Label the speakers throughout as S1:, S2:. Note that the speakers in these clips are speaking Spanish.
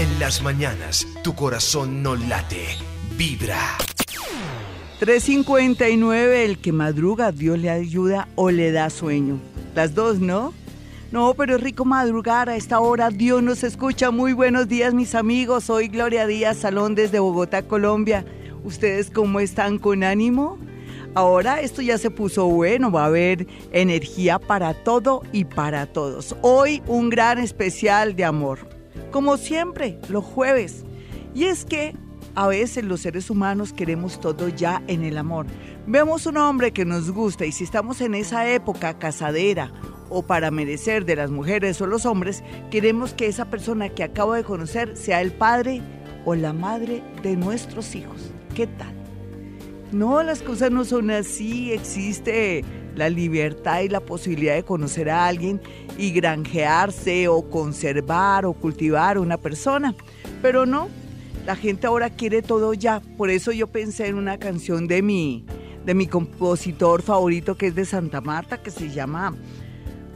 S1: En las mañanas, tu corazón no late, vibra.
S2: 359, el que madruga, Dios le ayuda o le da sueño. Las dos, ¿no? No, pero es rico madrugar a esta hora. Dios nos escucha. Muy buenos días, mis amigos. Soy Gloria Díaz Salón desde Bogotá, Colombia. ¿Ustedes cómo están con ánimo? Ahora esto ya se puso bueno, va a haber energía para todo y para todos. Hoy un gran especial de amor, como siempre, los jueves. Y es que a veces los seres humanos queremos todo ya en el amor. Vemos un hombre que nos gusta y si estamos en esa época casadera o para merecer de las mujeres o los hombres, queremos que esa persona que acabo de conocer sea el padre o la madre de nuestros hijos. ¿Qué tal? No, las cosas no son así. Existe la libertad y la posibilidad de conocer a alguien y granjearse o conservar o cultivar una persona. Pero no, la gente ahora quiere todo ya. Por eso yo pensé en una canción de mi, de mi compositor favorito que es de Santa Marta, que se llama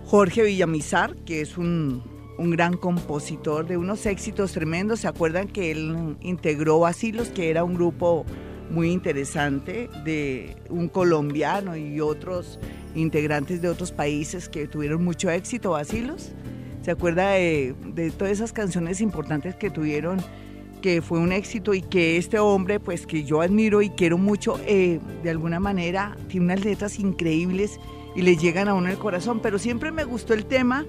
S2: Jorge Villamizar, que es un, un gran compositor de unos éxitos tremendos. ¿Se acuerdan que él integró Asilos, que era un grupo muy interesante de un colombiano y otros integrantes de otros países que tuvieron mucho éxito, Asilos? ¿Se acuerda de, de todas esas canciones importantes que tuvieron? que fue un éxito y que este hombre, pues que yo admiro y quiero mucho, eh, de alguna manera tiene unas letras increíbles y le llegan a uno el corazón, pero siempre me gustó el tema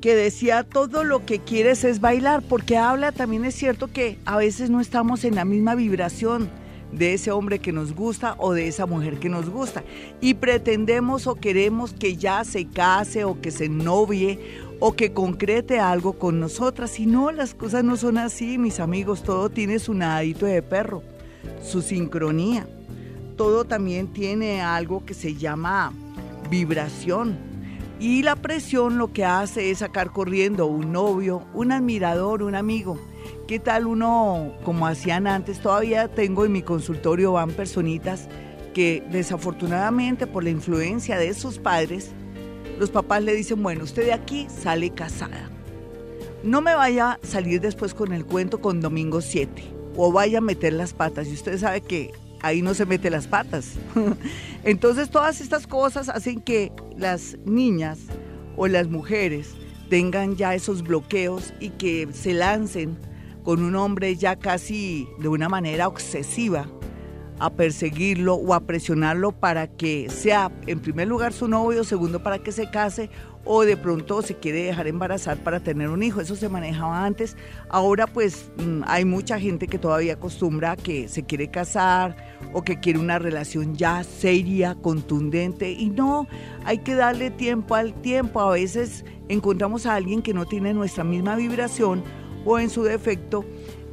S2: que decía todo lo que quieres es bailar, porque habla también es cierto que a veces no estamos en la misma vibración de ese hombre que nos gusta o de esa mujer que nos gusta y pretendemos o queremos que ya se case o que se novie o que concrete algo con nosotras. Y no, las cosas no son así, mis amigos, todo tiene su nadito de perro, su sincronía. Todo también tiene algo que se llama vibración y la presión lo que hace es sacar corriendo un novio, un admirador, un amigo. ¿Qué tal uno, como hacían antes? Todavía tengo en mi consultorio, van personitas que desafortunadamente por la influencia de sus padres, los papás le dicen, bueno, usted de aquí sale casada. No me vaya a salir después con el cuento con domingo 7 o vaya a meter las patas. Y usted sabe que ahí no se mete las patas. Entonces todas estas cosas hacen que las niñas o las mujeres tengan ya esos bloqueos y que se lancen con un hombre ya casi de una manera obsesiva a perseguirlo o a presionarlo para que sea en primer lugar su novio, segundo para que se case o de pronto se quiere dejar embarazar para tener un hijo. Eso se manejaba antes. Ahora pues mm, hay mucha gente que todavía acostumbra que se quiere casar o que quiere una relación ya seria, contundente. Y no, hay que darle tiempo al tiempo. A veces encontramos a alguien que no tiene nuestra misma vibración o en su defecto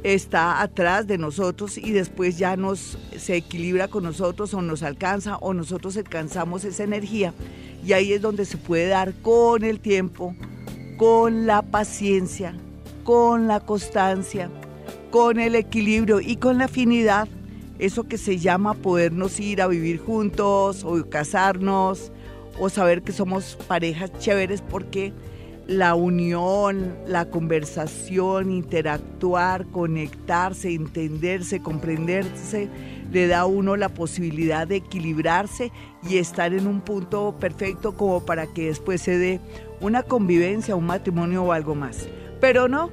S2: está atrás de nosotros y después ya nos se equilibra con nosotros o nos alcanza o nosotros alcanzamos esa energía y ahí es donde se puede dar con el tiempo, con la paciencia, con la constancia, con el equilibrio y con la afinidad, eso que se llama podernos ir a vivir juntos o casarnos o saber que somos parejas chéveres porque la unión, la conversación, interactuar, conectarse, entenderse, comprenderse, le da a uno la posibilidad de equilibrarse y estar en un punto perfecto como para que después se dé una convivencia, un matrimonio o algo más. Pero no.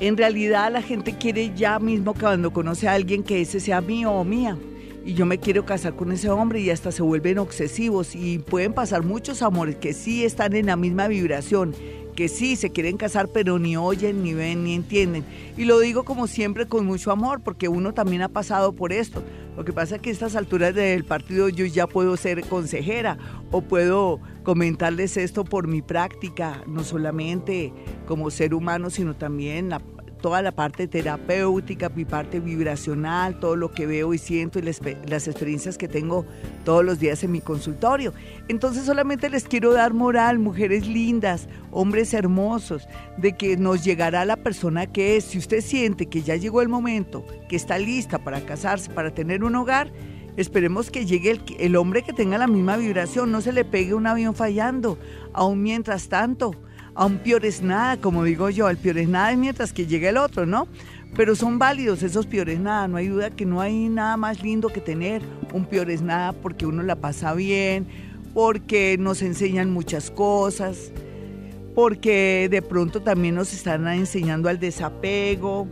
S2: En realidad la gente quiere ya mismo cuando conoce a alguien que ese sea mío o mía. Y yo me quiero casar con ese hombre y hasta se vuelven obsesivos y pueden pasar muchos amores que sí están en la misma vibración que sí se quieren casar, pero ni oyen, ni ven, ni entienden. Y lo digo como siempre con mucho amor, porque uno también ha pasado por esto. Lo que pasa es que a estas alturas del partido yo ya puedo ser consejera o puedo comentarles esto por mi práctica, no solamente como ser humano, sino también la, toda la parte terapéutica, mi parte vibracional, todo lo que veo y siento y las experiencias que tengo todos los días en mi consultorio. Entonces solamente les quiero dar moral, mujeres lindas, hombres hermosos, de que nos llegará la persona que es. Si usted siente que ya llegó el momento, que está lista para casarse, para tener un hogar, esperemos que llegue el, el hombre que tenga la misma vibración, no se le pegue un avión fallando. Aún mientras tanto, a un peor es nada, como digo yo, el peor es nada es mientras que llegue el otro, ¿no? Pero son válidos esos peores nada, no hay duda que no hay nada más lindo que tener un peores nada porque uno la pasa bien, porque nos enseñan muchas cosas, porque de pronto también nos están enseñando al desapego,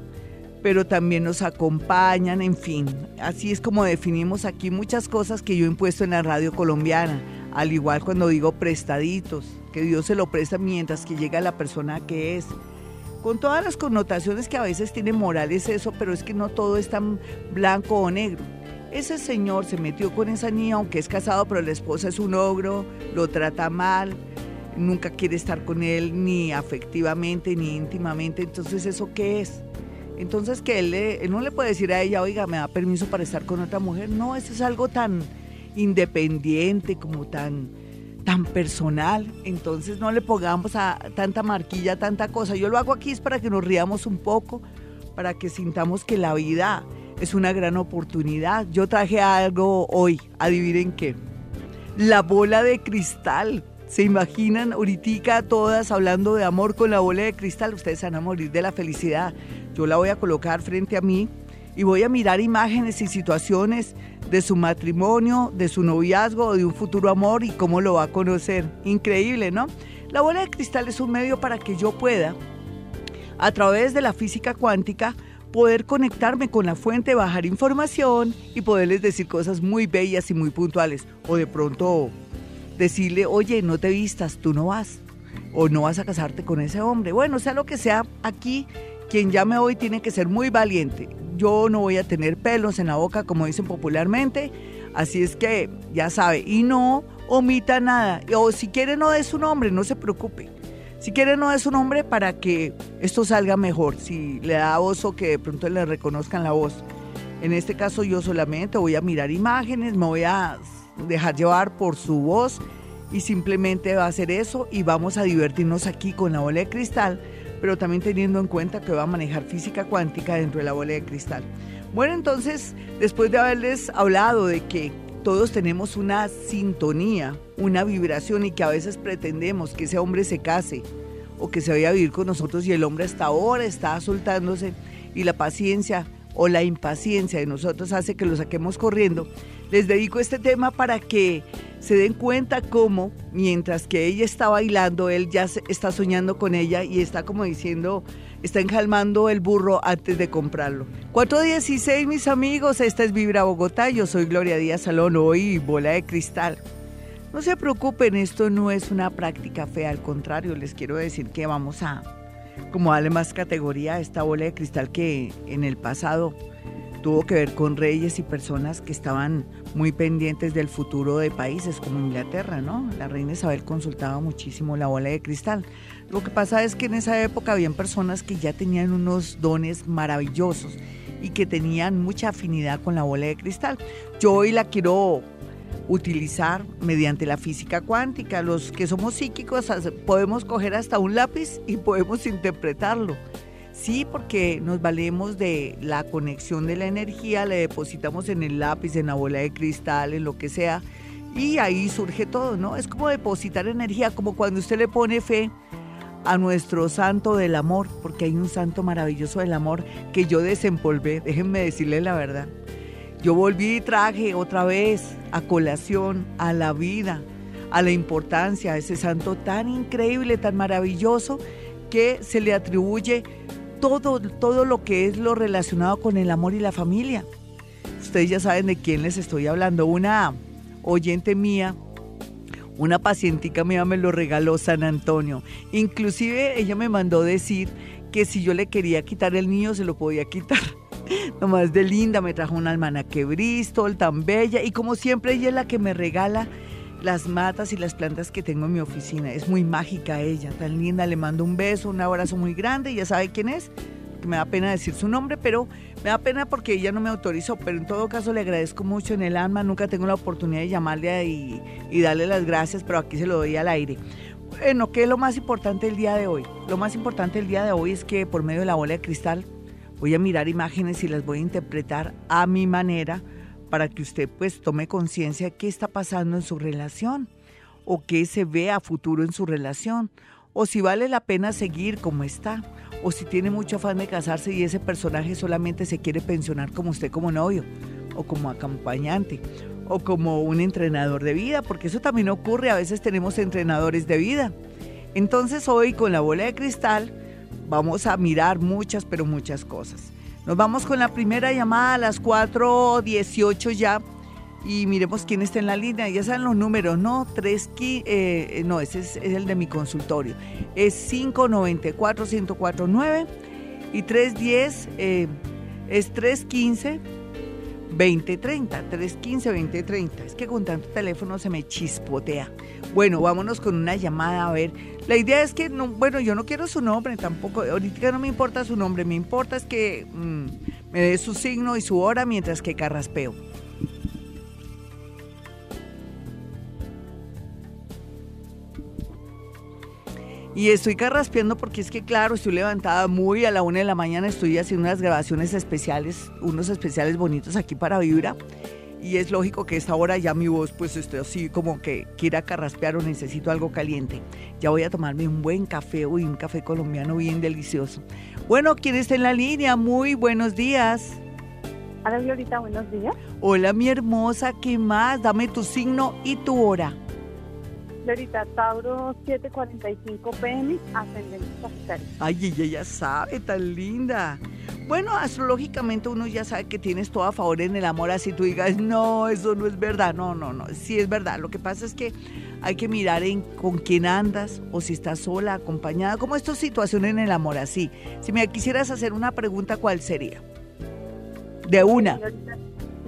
S2: pero también nos acompañan, en fin. Así es como definimos aquí muchas cosas que yo he impuesto en la radio colombiana, al igual cuando digo prestaditos, que Dios se lo presta mientras que llega la persona que es. Con todas las connotaciones que a veces tiene morales eso, pero es que no todo es tan blanco o negro. Ese señor se metió con esa niña, aunque es casado, pero la esposa es un ogro, lo trata mal, nunca quiere estar con él ni afectivamente ni íntimamente. Entonces, ¿eso qué es? Entonces, que él, no le puede decir a ella, oiga, me da permiso para estar con otra mujer. No, eso es algo tan independiente, como tan, tan personal. Entonces, no le pongamos a tanta marquilla, tanta cosa. Yo lo hago aquí es para que nos riamos un poco, para que sintamos que la vida es una gran oportunidad. Yo traje algo hoy, adivinen qué. La bola de cristal. ¿Se imaginan ahorita todas hablando de amor con la bola de cristal? Ustedes van a morir de la felicidad. Yo la voy a colocar frente a mí y voy a mirar imágenes y situaciones de su matrimonio, de su noviazgo, de un futuro amor y cómo lo va a conocer. Increíble, ¿no? La bola de cristal es un medio para que yo pueda, a través de la física cuántica, poder conectarme con la fuente, bajar información y poderles decir cosas muy bellas y muy puntuales. O de pronto decirle, oye, no te vistas, tú no vas. O no vas a casarte con ese hombre. Bueno, sea lo que sea, aquí quien llame hoy tiene que ser muy valiente. Yo no voy a tener pelos en la boca, como dicen popularmente. Así es que ya sabe. Y no omita nada. O si quiere no es su nombre, no se preocupe. Si quiere no es su nombre para que esto salga mejor. Si le da voz o que de pronto le reconozcan la voz. En este caso yo solamente voy a mirar imágenes, me voy a dejar llevar por su voz y simplemente va a hacer eso y vamos a divertirnos aquí con la bola de cristal, pero también teniendo en cuenta que va a manejar física cuántica dentro de la bola de cristal. Bueno, entonces, después de haberles hablado de que todos tenemos una sintonía, una vibración y que a veces pretendemos que ese hombre se case o que se vaya a vivir con nosotros y el hombre hasta ahora está soltándose y la paciencia o la impaciencia de nosotros hace que lo saquemos corriendo, les dedico este tema para que se den cuenta cómo mientras que ella está bailando, él ya está soñando con ella y está como diciendo, está enjalmando el burro antes de comprarlo. 416 mis amigos, esta es Vibra Bogotá, yo soy Gloria Díaz Salón, hoy bola de cristal. No se preocupen, esto no es una práctica fea, al contrario, les quiero decir que vamos a como darle más categoría a esta bola de cristal que en el pasado tuvo que ver con reyes y personas que estaban muy pendientes del futuro de países como Inglaterra, ¿no? La reina Isabel consultaba muchísimo la bola de cristal. Lo que pasa es que en esa época habían personas que ya tenían unos dones maravillosos y que tenían mucha afinidad con la bola de cristal. Yo hoy la quiero utilizar mediante la física cuántica. Los que somos psíquicos podemos coger hasta un lápiz y podemos interpretarlo. Sí, porque nos valemos de la conexión de la energía, le depositamos en el lápiz, en la bola de cristal, en lo que sea, y ahí surge todo, ¿no? Es como depositar energía, como cuando usted le pone fe a nuestro santo del amor, porque hay un santo maravilloso del amor que yo desempolvé, déjenme decirle la verdad. Yo volví y traje otra vez a colación a la vida, a la importancia a ese santo tan increíble, tan maravilloso, que se le atribuye todo, todo lo que es lo relacionado con el amor y la familia. Ustedes ya saben de quién les estoy hablando. Una oyente mía, una pacientica mía me lo regaló San Antonio. Inclusive ella me mandó decir que si yo le quería quitar el niño, se lo podía quitar. Nomás de linda, me trajo una almanaque Bristol tan bella y como siempre ella es la que me regala las matas y las plantas que tengo en mi oficina. Es muy mágica ella, tan linda. Le mando un beso, un abrazo muy grande. Ya sabe quién es. Me da pena decir su nombre, pero me da pena porque ella no me autorizó. Pero en todo caso le agradezco mucho en el alma. Nunca tengo la oportunidad de llamarle y, y darle las gracias, pero aquí se lo doy al aire. Bueno, ¿qué es lo más importante el día de hoy? Lo más importante el día de hoy es que por medio de la bola de cristal Voy a mirar imágenes y las voy a interpretar a mi manera para que usted pues tome conciencia qué está pasando en su relación o qué se ve a futuro en su relación o si vale la pena seguir como está, o si tiene mucho afán de casarse y ese personaje solamente se quiere pensionar como usted como novio, o como acompañante, o como un entrenador de vida, porque eso también ocurre, a veces tenemos entrenadores de vida. Entonces hoy con la bola de cristal vamos a mirar muchas, pero muchas cosas. Nos vamos con la primera llamada a las 4.18 ya y miremos quién está en la línea. Ya saben los números, ¿no? 3, eh, no, ese es, el de mi consultorio. Es 594-1049 y 310 eh, es 315. 2030, 315 2030. Es que con tanto teléfono se me chispotea. Bueno, vámonos con una llamada a ver. La idea es que, no, bueno, yo no quiero su nombre tampoco. Ahorita no me importa su nombre, me importa es que mm, me dé su signo y su hora mientras que carraspeo. Y estoy carraspeando porque es que, claro, estoy levantada muy a la una de la mañana, estoy haciendo unas grabaciones especiales, unos especiales bonitos aquí para Vibra. Y es lógico que a esta hora ya mi voz pues esté así como que quiera carraspear o necesito algo caliente. Ya voy a tomarme un buen café, uy, un café colombiano bien delicioso. Bueno, ¿quién está en la línea? Muy buenos días.
S3: Hola, Glorita, buenos días.
S2: Hola, mi hermosa, ¿qué más? Dame tu signo y tu hora.
S3: Florita, Tauro 7:45 pm, ascendente Sagitario.
S2: Ay, ella ya sabe, tan linda. Bueno, astrológicamente uno ya sabe que tienes todo a favor en el amor, así tú digas, no, eso no es verdad. No, no, no, sí es verdad. Lo que pasa es que hay que mirar en con quién andas o si estás sola, acompañada, como esta situación en el amor, así. Si me quisieras hacer una pregunta, ¿cuál sería? De una.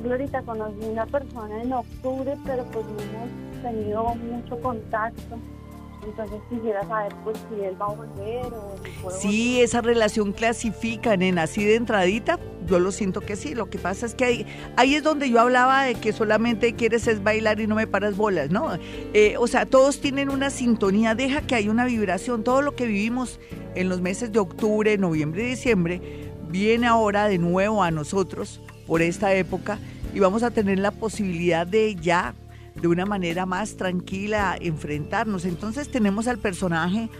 S3: Glorita, conocí una persona en octubre, pero pues no tenido mucho contacto. Entonces quisiera saber pues si él va a volver o
S2: Sí, esa relación clasifica, nena, así de entradita, yo lo siento que sí. Lo que pasa es que ahí, ahí es donde yo hablaba de que solamente quieres es bailar y no me paras bolas, ¿no? Eh, o sea, todos tienen una sintonía, deja que haya una vibración. Todo lo que vivimos en los meses de octubre, noviembre y diciembre viene ahora de nuevo a nosotros por esta época y vamos a tener la posibilidad de ya de una manera más tranquila enfrentarnos. Entonces tenemos al personaje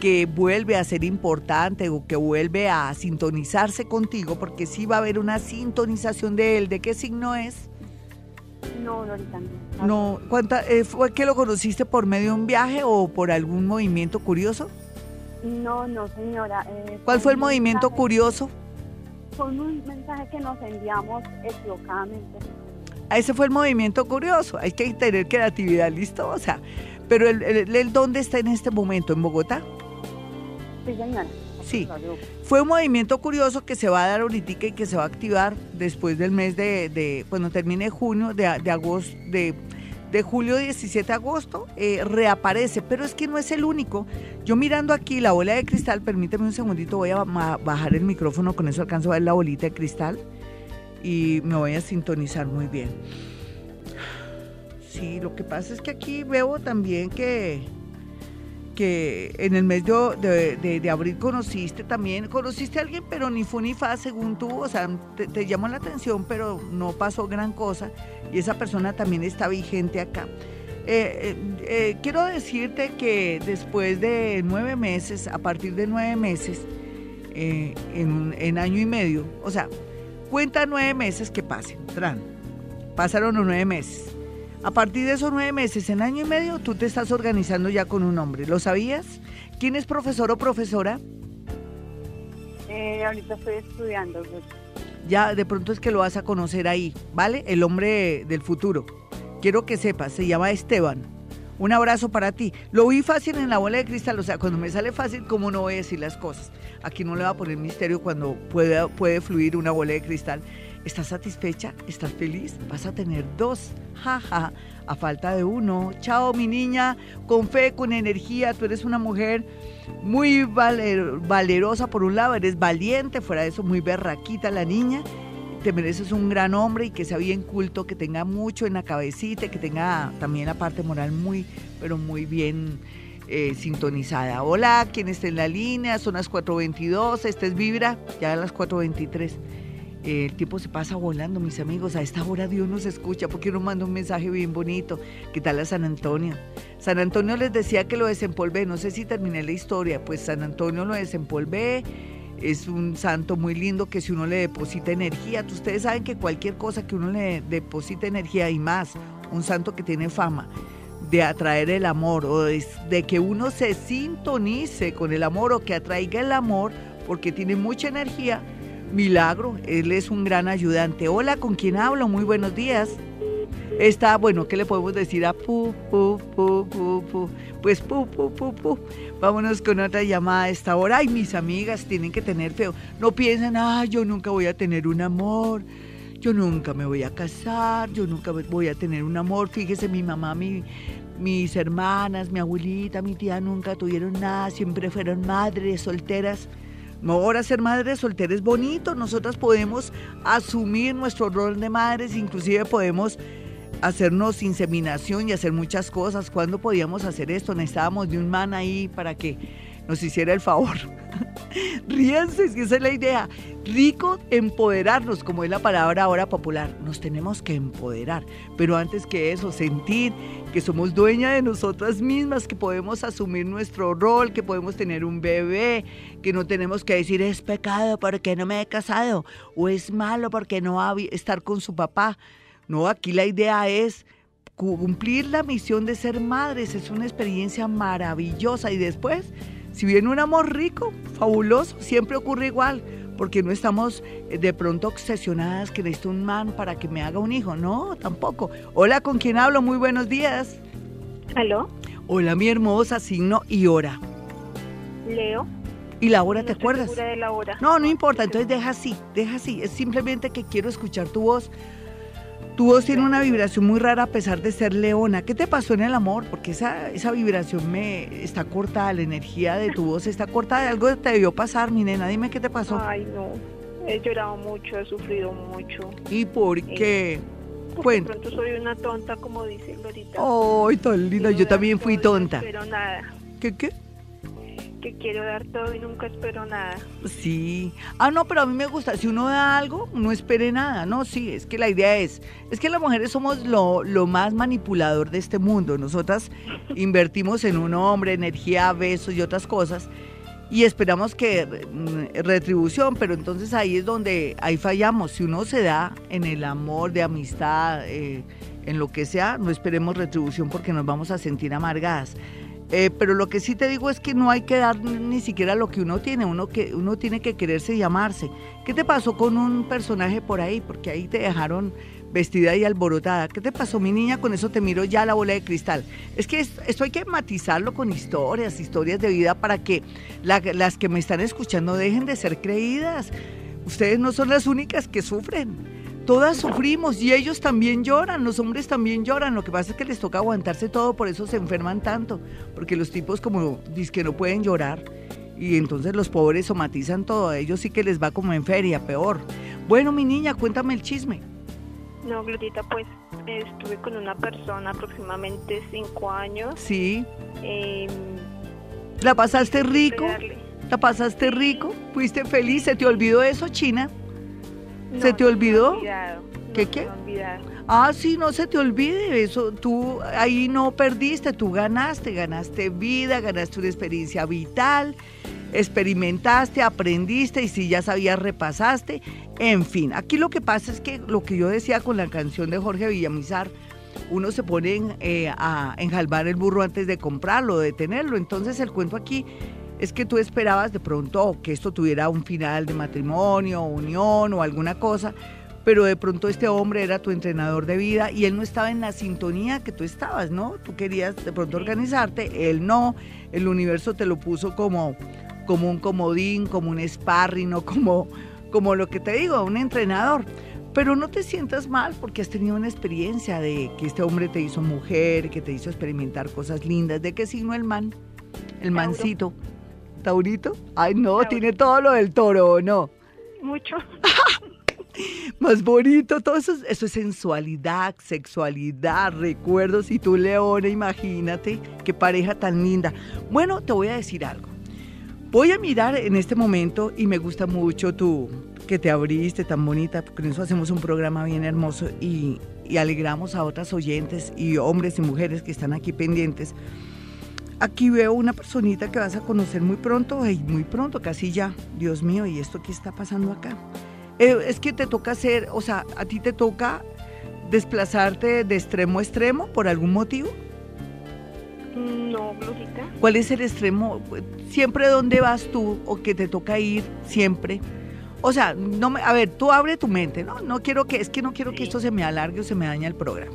S2: que vuelve a ser importante o que vuelve a sintonizarse contigo, porque sí va a haber una sintonización de él. ¿De qué signo es?
S3: No, no,
S2: no. no ¿cuánta, eh, ¿Fue que lo conociste por medio de un viaje o por algún movimiento curioso?
S3: No, no, señora.
S2: Eh, ¿Cuál fue el movimiento curioso?
S3: Fue un mensaje que nos enviamos equivocadamente
S2: ese fue el movimiento curioso. Hay que tener creatividad, ¿listo? O sea, pero el, ¿dónde está en este momento? ¿En Bogotá?
S3: Sí, señora.
S2: Sí, fue un movimiento curioso que se va a dar ahorita y que se va a activar después del mes de, cuando termine junio, de, agosto, de, de, julio 17 de agosto, eh, reaparece, pero es que no es el único. Yo mirando aquí la bola de cristal, permíteme un segundito, voy a bajar el micrófono, con eso alcanzo a ver la bolita de cristal y me voy a sintonizar muy bien. Sí, lo que pasa es que aquí veo también que, que en el mes de, de, abril conociste también, conociste a alguien, pero ni fue ni fa según tú, o sea, te, llamó la atención, pero no pasó gran cosa y esa persona también está vigente acá. Eh, eh, eh, quiero decirte que después de nueve meses, a partir de nueve meses, en, en año y medio, o sea, Cuenta nueve meses que pasen, Tran. Pasaron los nueve meses. A partir de esos nueve meses, en año y medio, tú te estás organizando ya con un hombre. ¿Lo sabías? ¿Quién es profesor o profesora?
S3: Eh, ahorita estoy estudiando.
S2: Ya de pronto es que lo vas a conocer ahí, ¿vale? El hombre del futuro. Quiero que sepas, se llama Esteban. Un abrazo para ti. Lo vi fácil en la bola de cristal, o sea, cuando me sale fácil, ¿cómo no voy a decir las cosas? Aquí no le va a poner misterio cuando puede, puede fluir una bola de cristal. ¿Estás satisfecha? ¿Estás feliz? Vas a tener dos. Jaja, a falta de uno. Chao, mi niña, con fe, con energía. Tú eres una mujer muy valerosa por un lado, eres valiente, fuera de eso, muy berraquita la niña te mereces un gran hombre y que sea bien culto, que tenga mucho en la cabecita, que tenga también la parte moral muy, pero muy bien eh, sintonizada. Hola, ¿quién está en la línea? Son las 4.22, esta es Vibra, ya a las 4.23. el tiempo se pasa volando, mis amigos. A esta hora Dios nos escucha porque nos manda un mensaje bien bonito. ¿Qué tal a San Antonio? San Antonio les decía que lo desempolvé. No sé si terminé la historia. Pues San Antonio lo desempolvé. Es un santo muy lindo que si uno le deposita energía, ustedes saben que cualquier cosa que uno le deposita energía y más, un santo que tiene fama de atraer el amor o de, de que uno se sintonice con el amor o que atraiga el amor porque tiene mucha energía, Milagro, él es un gran ayudante. Hola, ¿con quién hablo? Muy buenos días. Está, bueno, ¿qué le podemos decir a pu, pu, pu, pu, pu? Pues pu, pu, pu, pu. Vámonos con otra llamada a esta hora. Ay, mis amigas tienen que tener feo. No piensen, ay, yo nunca voy a tener un amor. Yo nunca me voy a casar, yo nunca voy a tener un amor. Fíjese, mi mamá, mi, mis hermanas, mi abuelita, mi tía nunca tuvieron nada, siempre fueron madres solteras. Ahora ser madre soltera es bonito, nosotras podemos asumir nuestro rol de madres, inclusive podemos hacernos inseminación y hacer muchas cosas. ¿Cuándo podíamos hacer esto? Necesitábamos de un man ahí para que nos hiciera el favor. Ríense, si esa es la idea. Rico, empoderarnos, como es la palabra ahora popular. Nos tenemos que empoderar. Pero antes que eso, sentir que somos dueñas de nosotras mismas, que podemos asumir nuestro rol, que podemos tener un bebé, que no tenemos que decir es pecado porque no me he casado o es malo porque no va estar con su papá. No, aquí la idea es cumplir la misión de ser madres. Es una experiencia maravillosa y después si viene un amor rico, fabuloso, siempre ocurre igual, porque no estamos eh, de pronto obsesionadas que necesito un man para que me haga un hijo. No, tampoco. Hola, ¿con quién hablo? Muy buenos días.
S3: ¿Aló?
S2: Hola, mi hermosa, signo y hora.
S3: Leo.
S2: ¿Y la hora te acuerdas?
S3: De la hora.
S2: No, no importa, entonces deja así, deja así. Es simplemente que quiero escuchar tu voz tu voz tiene una vibración muy rara a pesar de ser leona. ¿Qué te pasó en el amor? Porque esa, esa vibración me está cortada, la energía de tu voz está cortada. Algo te debió pasar, mi nena. Dime qué te pasó.
S3: Ay, no. He llorado mucho, he sufrido mucho.
S2: ¿Y por eh, qué?
S3: Porque de pronto soy una tonta, como dice Glorita.
S2: Ay, tan linda. Yo también fui tonta.
S3: Pero nada.
S2: ¿Qué qué?
S3: Que quiero dar todo y nunca espero nada.
S2: Sí. Ah, no, pero a mí me gusta. Si uno da algo, no espere nada. No, sí, es que la idea es, es que las mujeres somos lo, lo más manipulador de este mundo. Nosotras invertimos en un hombre, energía, besos y otras cosas. Y esperamos que retribución, pero entonces ahí es donde ahí fallamos. Si uno se da en el amor de amistad, eh, en lo que sea, no esperemos retribución porque nos vamos a sentir amargadas. Eh, pero lo que sí te digo es que no hay que dar ni siquiera lo que uno tiene, uno, que, uno tiene que quererse y amarse. ¿Qué te pasó con un personaje por ahí? Porque ahí te dejaron vestida y alborotada. ¿Qué te pasó, mi niña? Con eso te miro ya la bola de cristal. Es que esto hay que matizarlo con historias, historias de vida para que las que me están escuchando dejen de ser creídas. Ustedes no son las únicas que sufren. Todas sufrimos y ellos también lloran, los hombres también lloran. Lo que pasa es que les toca aguantarse todo, por eso se enferman tanto. Porque los tipos como dicen que no pueden llorar y entonces los pobres somatizan todo. A ellos sí que les va como en feria, peor. Bueno, mi niña, cuéntame el chisme.
S3: No, Glorita, pues estuve con una persona aproximadamente cinco años.
S2: Sí. Em, ¿La pasaste rico? ¿La pasaste rico? ¿Fuiste feliz? ¿Se te olvidó eso, China? ¿Se te olvidó? ¿Qué qué? Ah, sí, no se te olvide eso. Tú ahí no perdiste, tú ganaste, ganaste vida, ganaste una experiencia vital, experimentaste, aprendiste y si ya sabías, repasaste. En fin, aquí lo que pasa es que lo que yo decía con la canción de Jorge Villamizar, uno se pone eh, a enjalbar el burro antes de comprarlo, de tenerlo. Entonces el cuento aquí es que tú esperabas de pronto que esto tuviera un final de matrimonio, unión o alguna cosa, pero de pronto este hombre era tu entrenador de vida y él no estaba en la sintonía que tú estabas, ¿no? Tú querías de pronto organizarte, él no, el universo te lo puso como, como un comodín, como un sparring, como, como lo que te digo, un entrenador. Pero no te sientas mal porque has tenido una experiencia de que este hombre te hizo mujer, que te hizo experimentar cosas lindas. ¿De qué signo el man? El mancito. Taurito. Ay, no, tiene todo lo del toro, ¿no?
S3: Mucho.
S2: Más bonito, todo eso, eso es sensualidad, sexualidad, recuerdos. Y tú, Leona, imagínate qué pareja tan linda. Bueno, te voy a decir algo. Voy a mirar en este momento y me gusta mucho tu que te abriste tan bonita, porque eso hacemos un programa bien hermoso y, y alegramos a otras oyentes y hombres y mujeres que están aquí pendientes. Aquí veo una personita que vas a conocer muy pronto, y muy pronto, casi ya. Dios mío, ¿y esto qué está pasando acá? Eh, es que te toca hacer, o sea, a ti te toca desplazarte de extremo a extremo por algún motivo.
S3: No, Glorita.
S2: ¿Cuál es el extremo? Siempre dónde vas tú o que te toca ir siempre. O sea, no me, a ver, tú abre tu mente, ¿no? No quiero que, es que no quiero que esto se me alargue o se me dañe el programa.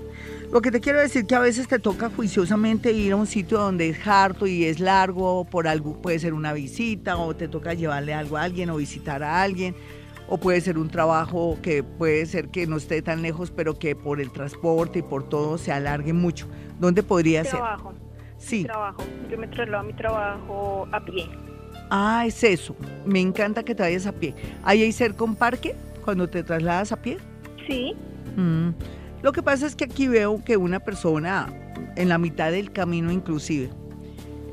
S2: Lo que te quiero decir que a veces te toca juiciosamente ir a un sitio donde es harto y es largo, por algo puede ser una visita o te toca llevarle algo a alguien o visitar a alguien o puede ser un trabajo que puede ser que no esté tan lejos, pero que por el transporte y por todo se alargue mucho. ¿Dónde podría
S3: trabajo.
S2: ser? Sí.
S3: Trabajo. Yo me traslado a mi trabajo a pie.
S2: Ah, es eso. Me encanta que te vayas a pie. ¿Ahí hay cerca un parque cuando te trasladas a pie?
S3: Sí.
S2: Mm. Lo que pasa es que aquí veo que una persona en la mitad del camino inclusive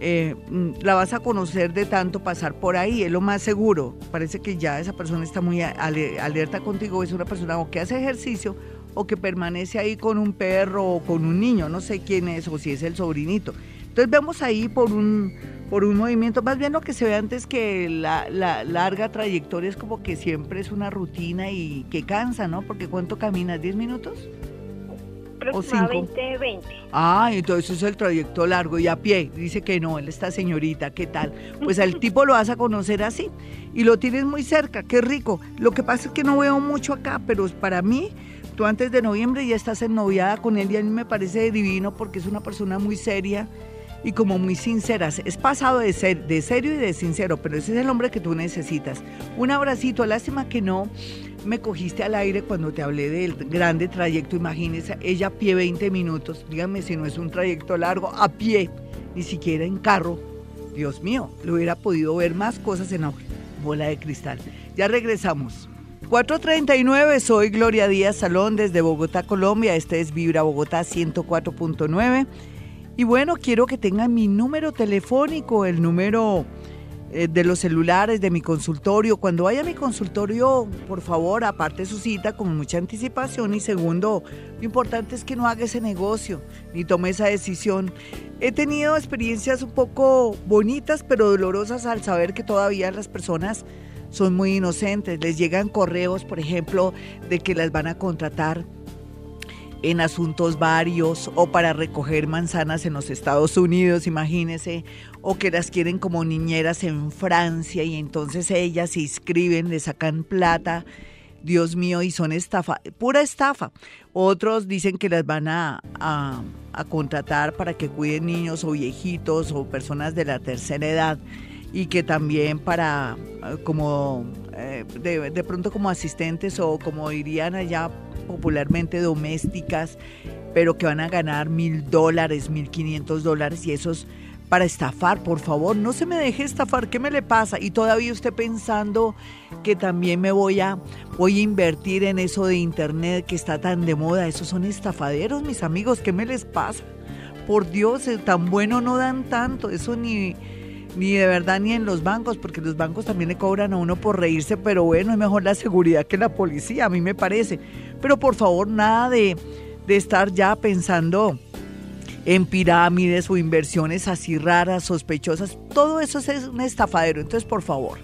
S2: eh, la vas a conocer de tanto pasar por ahí, es lo más seguro. Parece que ya esa persona está muy alerta contigo, es una persona o que hace ejercicio o que permanece ahí con un perro o con un niño, no sé quién es o si es el sobrinito. Entonces vemos ahí por un, por un movimiento, más bien lo que se ve antes que la, la larga trayectoria es como que siempre es una rutina y que cansa, ¿no? Porque ¿cuánto caminas? ¿10 minutos?
S3: Aproximadamente 20.
S2: Ah, entonces es el trayecto largo y a pie. Dice que no, él está señorita, ¿qué tal? Pues al tipo lo vas a conocer así y lo tienes muy cerca, qué rico. Lo que pasa es que no veo mucho acá, pero para mí, tú antes de noviembre ya estás ennoviada con él y a mí me parece divino porque es una persona muy seria y como muy sincera. Es pasado de, ser, de serio y de sincero, pero ese es el hombre que tú necesitas. Un abracito, lástima que no me cogiste al aire cuando te hablé del grande trayecto. Imagínese, ella a pie 20 minutos. Dígame si no es un trayecto largo, a pie, ni siquiera en carro. Dios mío, le hubiera podido ver más cosas en la bola de cristal. Ya regresamos. 439, soy Gloria Díaz Salón desde Bogotá, Colombia. Este es Vibra Bogotá 104.9. Y bueno, quiero que tengan mi número telefónico, el número de los celulares, de mi consultorio. Cuando vaya a mi consultorio, por favor, aparte su cita con mucha anticipación. Y segundo, lo importante es que no haga ese negocio ni tome esa decisión. He tenido experiencias un poco bonitas, pero dolorosas al saber que todavía las personas son muy inocentes. Les llegan correos, por ejemplo, de que las van a contratar en asuntos varios o para recoger manzanas en los Estados Unidos, imagínese, o que las quieren como niñeras en Francia y entonces ellas se inscriben, le sacan plata, Dios mío, y son estafa, pura estafa. Otros dicen que las van a, a, contratar para que cuiden niños o viejitos o personas de la tercera edad y que también para como eh, de, de, pronto como asistentes o como dirían allá popularmente domésticas, pero que van a ganar mil dólares, mil quinientos dólares y esos para estafar, por favor, no se me deje estafar, ¿qué me le pasa? Y todavía usted pensando que también me voy a, voy a invertir en eso de internet que está tan de moda, esos son estafaderos, mis amigos, ¿qué me les pasa? Por Dios, eh, tan bueno no dan tanto, eso ni, ni de verdad ni en los bancos, porque los bancos también le cobran a uno por reírse, pero bueno, es mejor la seguridad que la policía, a mí me parece. Pero por favor, nada de, de estar ya pensando en pirámides o inversiones así raras, sospechosas. Todo eso es un estafadero. Entonces, por favor,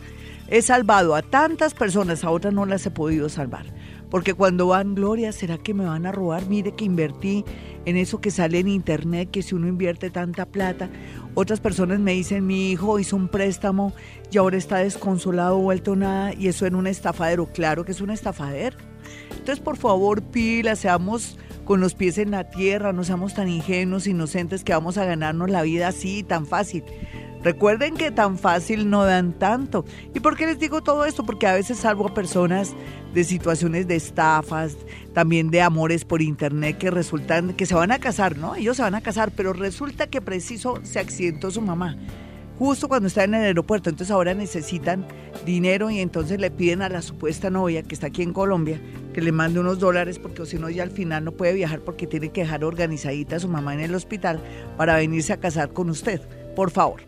S2: he salvado a tantas personas, a otras no las he podido salvar. Porque cuando van, Gloria, ¿será que me van a robar? Mire que invertí en eso que sale en internet, que si uno invierte tanta plata. Otras personas me dicen, mi hijo hizo un préstamo y ahora está desconsolado, vuelto nada, y eso era un estafadero. Claro que es un estafadero. Entonces, por favor, pila, seamos con los pies en la tierra, no seamos tan ingenuos, inocentes que vamos a ganarnos la vida así, tan fácil. Recuerden que tan fácil no dan tanto. ¿Y por qué les digo todo esto? Porque a veces salvo a personas de situaciones de estafas, también de amores por internet que resultan que se van a casar, ¿no? Ellos se van a casar, pero resulta que preciso se accidentó su mamá justo cuando está en el aeropuerto. Entonces ahora necesitan dinero y entonces le piden a la supuesta novia que está aquí en Colombia que le mande unos dólares porque si no ya al final no puede viajar porque tiene que dejar organizadita a su mamá en el hospital para venirse a casar con usted. Por favor.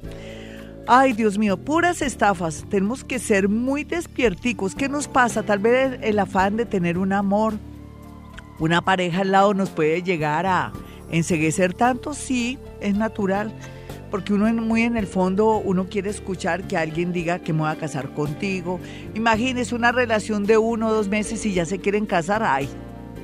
S2: Ay, Dios mío, puras estafas. Tenemos que ser muy despierticos. ¿Qué nos pasa? Tal vez el afán de tener un amor, una pareja al lado nos puede llegar a enseguecer tanto. Sí, es natural. Porque uno muy en el fondo, uno quiere escuchar que alguien diga que me voy a casar contigo. Imagínese una relación de uno o dos meses y ya se quieren casar. Ay,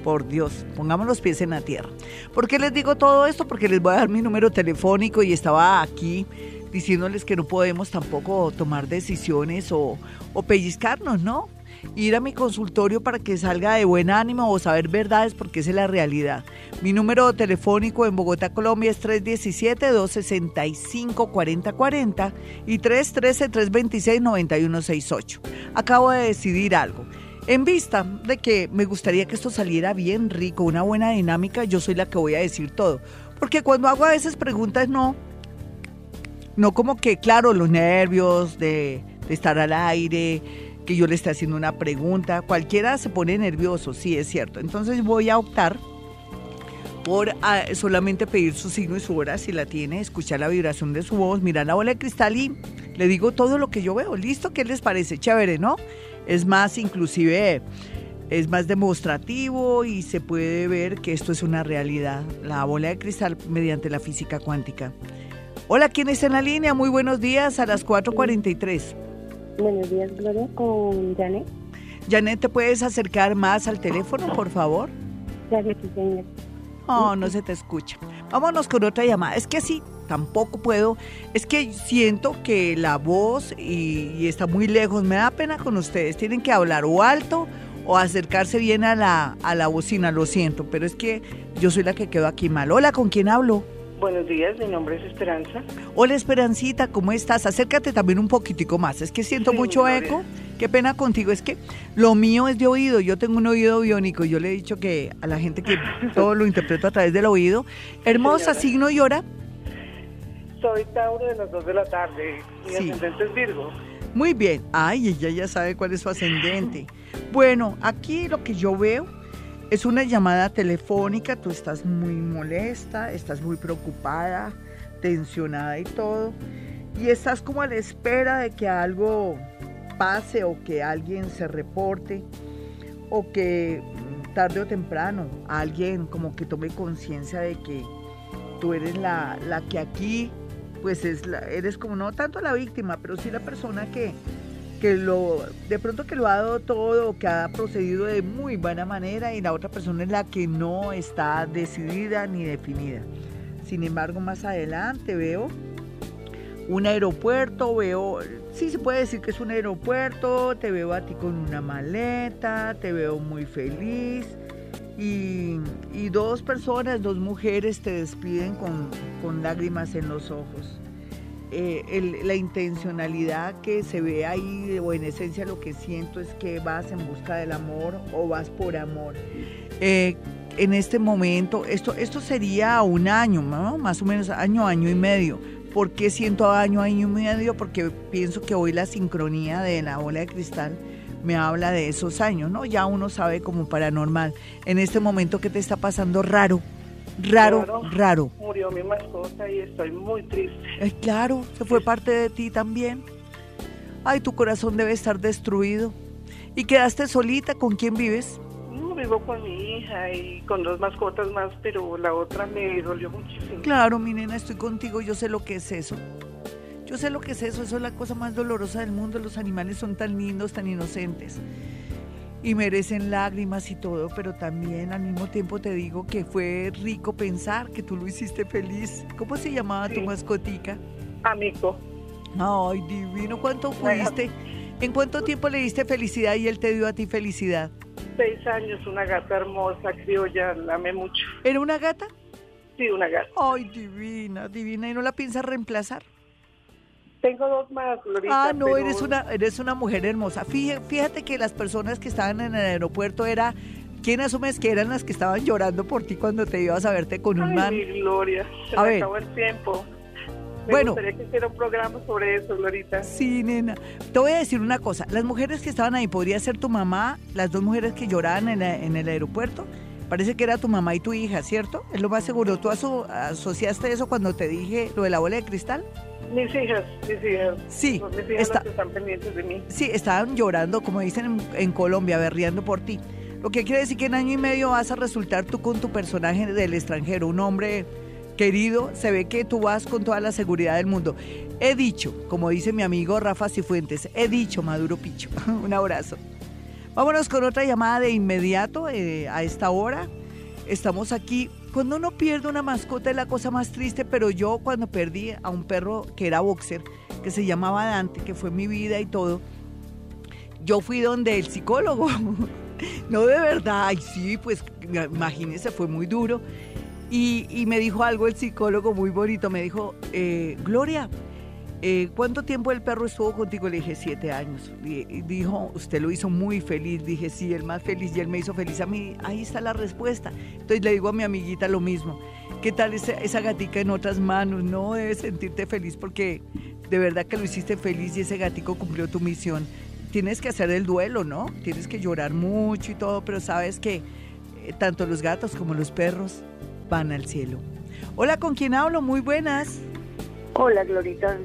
S2: por Dios, pongamos los pies en la tierra. ¿Por qué les digo todo esto? Porque les voy a dar mi número telefónico y estaba aquí diciéndoles que no podemos tampoco tomar decisiones o, o pellizcarnos, ¿no? ir a mi consultorio para que salga de buen ánimo o saber verdades porque esa es la realidad. Mi número telefónico en Bogotá, Colombia es 317-265-4040 y 313-326-9168. Acabo de decidir algo. En vista de que me gustaría que esto saliera bien rico, una buena dinámica, yo soy la que voy a decir todo. Porque cuando hago a veces preguntas no, no como que, claro, los nervios de, estar al aire, que yo le esté haciendo una pregunta, cualquiera se pone nervioso, sí es cierto. Entonces voy a optar por ah, solamente pedir su signo y su hora si la tiene, escuchar la vibración de su voz, mirar la bola de cristal y le digo todo lo que yo veo. ¿Listo? ¿Qué les parece? Chévere, ¿no? Es más, inclusive, es más demostrativo y se puede ver que esto es una realidad, la bola de cristal mediante la física cuántica. Hola, ¿quién está en la línea? Muy buenos días a las 4.43.
S3: Buenos días, Gloria, con Janet.
S2: Janet, ¿te puedes acercar más al teléfono, por favor?
S3: Gracias, señor.
S2: Oh, no se te escucha. Vámonos con otra llamada. Es que así tampoco puedo. Es que siento que la voz y, está muy lejos. Me da pena con ustedes. Tienen que hablar o alto o acercarse bien a la, a la bocina. Lo siento, pero es que yo soy la que quedó aquí mal. Hola, ¿con quién hablo?
S4: Buenos días, mi nombre es Esperanza.
S2: Hola Esperancita, ¿cómo estás? Acércate también un poquitico más. Es que siento mucho eco. Qué pena contigo. Es que lo mío es de oído. Yo tengo un oído biónico. Yo le he dicho que a la gente que todo lo interpreto a través del oído. Hermosa, signo y hora.
S4: Soy Tauro de las 2 de la tarde. Mi ascendente es Virgo.
S2: Muy bien. Ay, ella ya sabe cuál es su ascendente. Bueno, aquí lo que yo veo es una llamada telefónica, tú estás muy molesta, estás muy preocupada, tensionada y todo, y estás como a la espera de que algo pase o que alguien se reporte o que tarde o temprano alguien como que tome conciencia de que tú eres la, la, que aquí pues es la, eres como no tanto la víctima, pero sí la persona que que lo de pronto que lo ha dado todo, que ha procedido de muy buena manera y la otra persona es la que no está decidida ni definida. Sin embargo, más adelante veo un aeropuerto, veo, sí se puede decir que es un aeropuerto, te veo a ti con una maleta, te veo muy feliz y, dos personas, dos mujeres te despiden con, con lágrimas en los ojos. Eh, la intencionalidad que se ve ahí, o en esencia lo que siento es que vas en busca del amor o vas por amor. Eh, en este momento, esto, esto sería un año, más o menos año, año y medio. ¿Por qué siento año, año y medio? Porque pienso que hoy la sincronía de la bola de cristal me habla de esos años, ¿no? Ya uno sabe como paranormal. En este momento, ¿qué te está pasando raro? Raro, raro.
S4: Murió mi mascota y estoy muy triste.
S2: Es claro, se fue parte de ti también. Ay, tu corazón debe estar destruido. ¿Y quedaste solita? ¿Con quién vives?
S4: No, vivo con mi hija y con dos mascotas más, pero la otra me dolió muchísimo.
S2: Claro, mi nena, estoy contigo, yo sé lo que es eso. Yo sé lo que es eso, eso es la cosa más dolorosa del mundo. Los animales son tan lindos, tan inocentes y merecen lágrimas y todo, pero también al mismo tiempo te digo que fue rico pensar que tú lo hiciste feliz. ¿Cómo se llamaba tu mascotica?
S4: Amigo.
S2: Ay, divino, ¿cuánto fuiste? ¿En cuánto tiempo le diste felicidad y él te dio a ti felicidad?
S4: Seis años, una gata hermosa, criolla, la amé mucho.
S2: ¿Era una gata?
S4: Sí, una gata.
S2: Ay, divina, divina. ¿Y no la piensas reemplazar?
S4: Tengo dos más, Glorita.
S2: Ah, no, eres, una, eres una mujer hermosa. Fíjate, que las personas que estaban en el aeropuerto era... ¿Quién asumes que eran las que estaban llorando por ti cuando te ibas a verte con un
S4: Ay,
S2: man?
S4: Mi Gloria, se a me acabó el tiempo. Me bueno, gustaría que hiciera un programa sobre eso, Glorita.
S2: Sí, nena. Te voy a decir una cosa. Las mujeres que estaban ahí, podría ser tu mamá, las dos mujeres que lloraban en, en el aeropuerto. Parece que era tu mamá y tu hija, ¿cierto? Es lo más seguro. ¿Tú asociaste eso cuando te dije lo de la bola de cristal?
S4: Mis hijas, mis hijas.
S2: Sí.
S4: Mis hijas están pendientes de mí.
S2: Sí, estaban llorando, como dicen en, Colombia, berreando por ti. Lo que quiere decir que en año y medio vas a resultar tú con tu personaje del extranjero, un hombre querido, se ve que tú vas con toda la seguridad del mundo. He dicho, como dice mi amigo Rafa Cifuentes, he dicho Maduro Picho. un abrazo. Vámonos con otra llamada de inmediato eh, a esta hora. Estamos aquí cuando uno pierde una mascota es la cosa más triste, pero yo cuando perdí a un perro que era boxer, que se llamaba Dante, que fue mi vida y todo, yo fui donde el psicólogo. no de verdad, ay sí, pues imagínese, fue muy duro. Y, me dijo algo el psicólogo muy bonito, me dijo, eh, Gloria, eh, ¿cuánto tiempo el perro estuvo contigo? Le dije, siete años. Dijo, usted lo hizo muy feliz. Dije, sí, el más feliz y él me hizo feliz a mí. Ahí está la respuesta. Entonces le digo a mi amiguita lo mismo. ¿Qué tal esa, esa gatica en otras manos? No debes sentirte feliz porque de verdad que lo hiciste feliz y ese gatico cumplió tu misión. Tienes que hacer el duelo, ¿no? Tienes que llorar mucho y todo, pero sabes que eh, tanto los gatos como los perros van al cielo. Hola, ¿con quién hablo? Muy buenas.
S5: Hola, Glorita.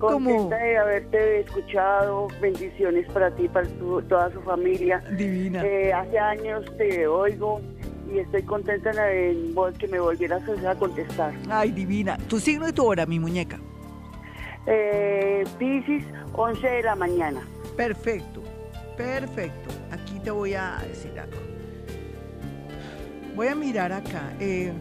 S5: Contenta de haberte escuchado. Bendiciones para ti, para toda su familia.
S2: Divina.
S5: Eh, hace años te oigo y estoy contenta en que me volvieras a contestar.
S2: Ay, divina. Tu signo y tu hora, mi muñeca.
S5: Eh, Pisces, 11 de la mañana.
S2: Perfecto, perfecto. Aquí te voy a decir algo. Voy a mirar acá. Eh,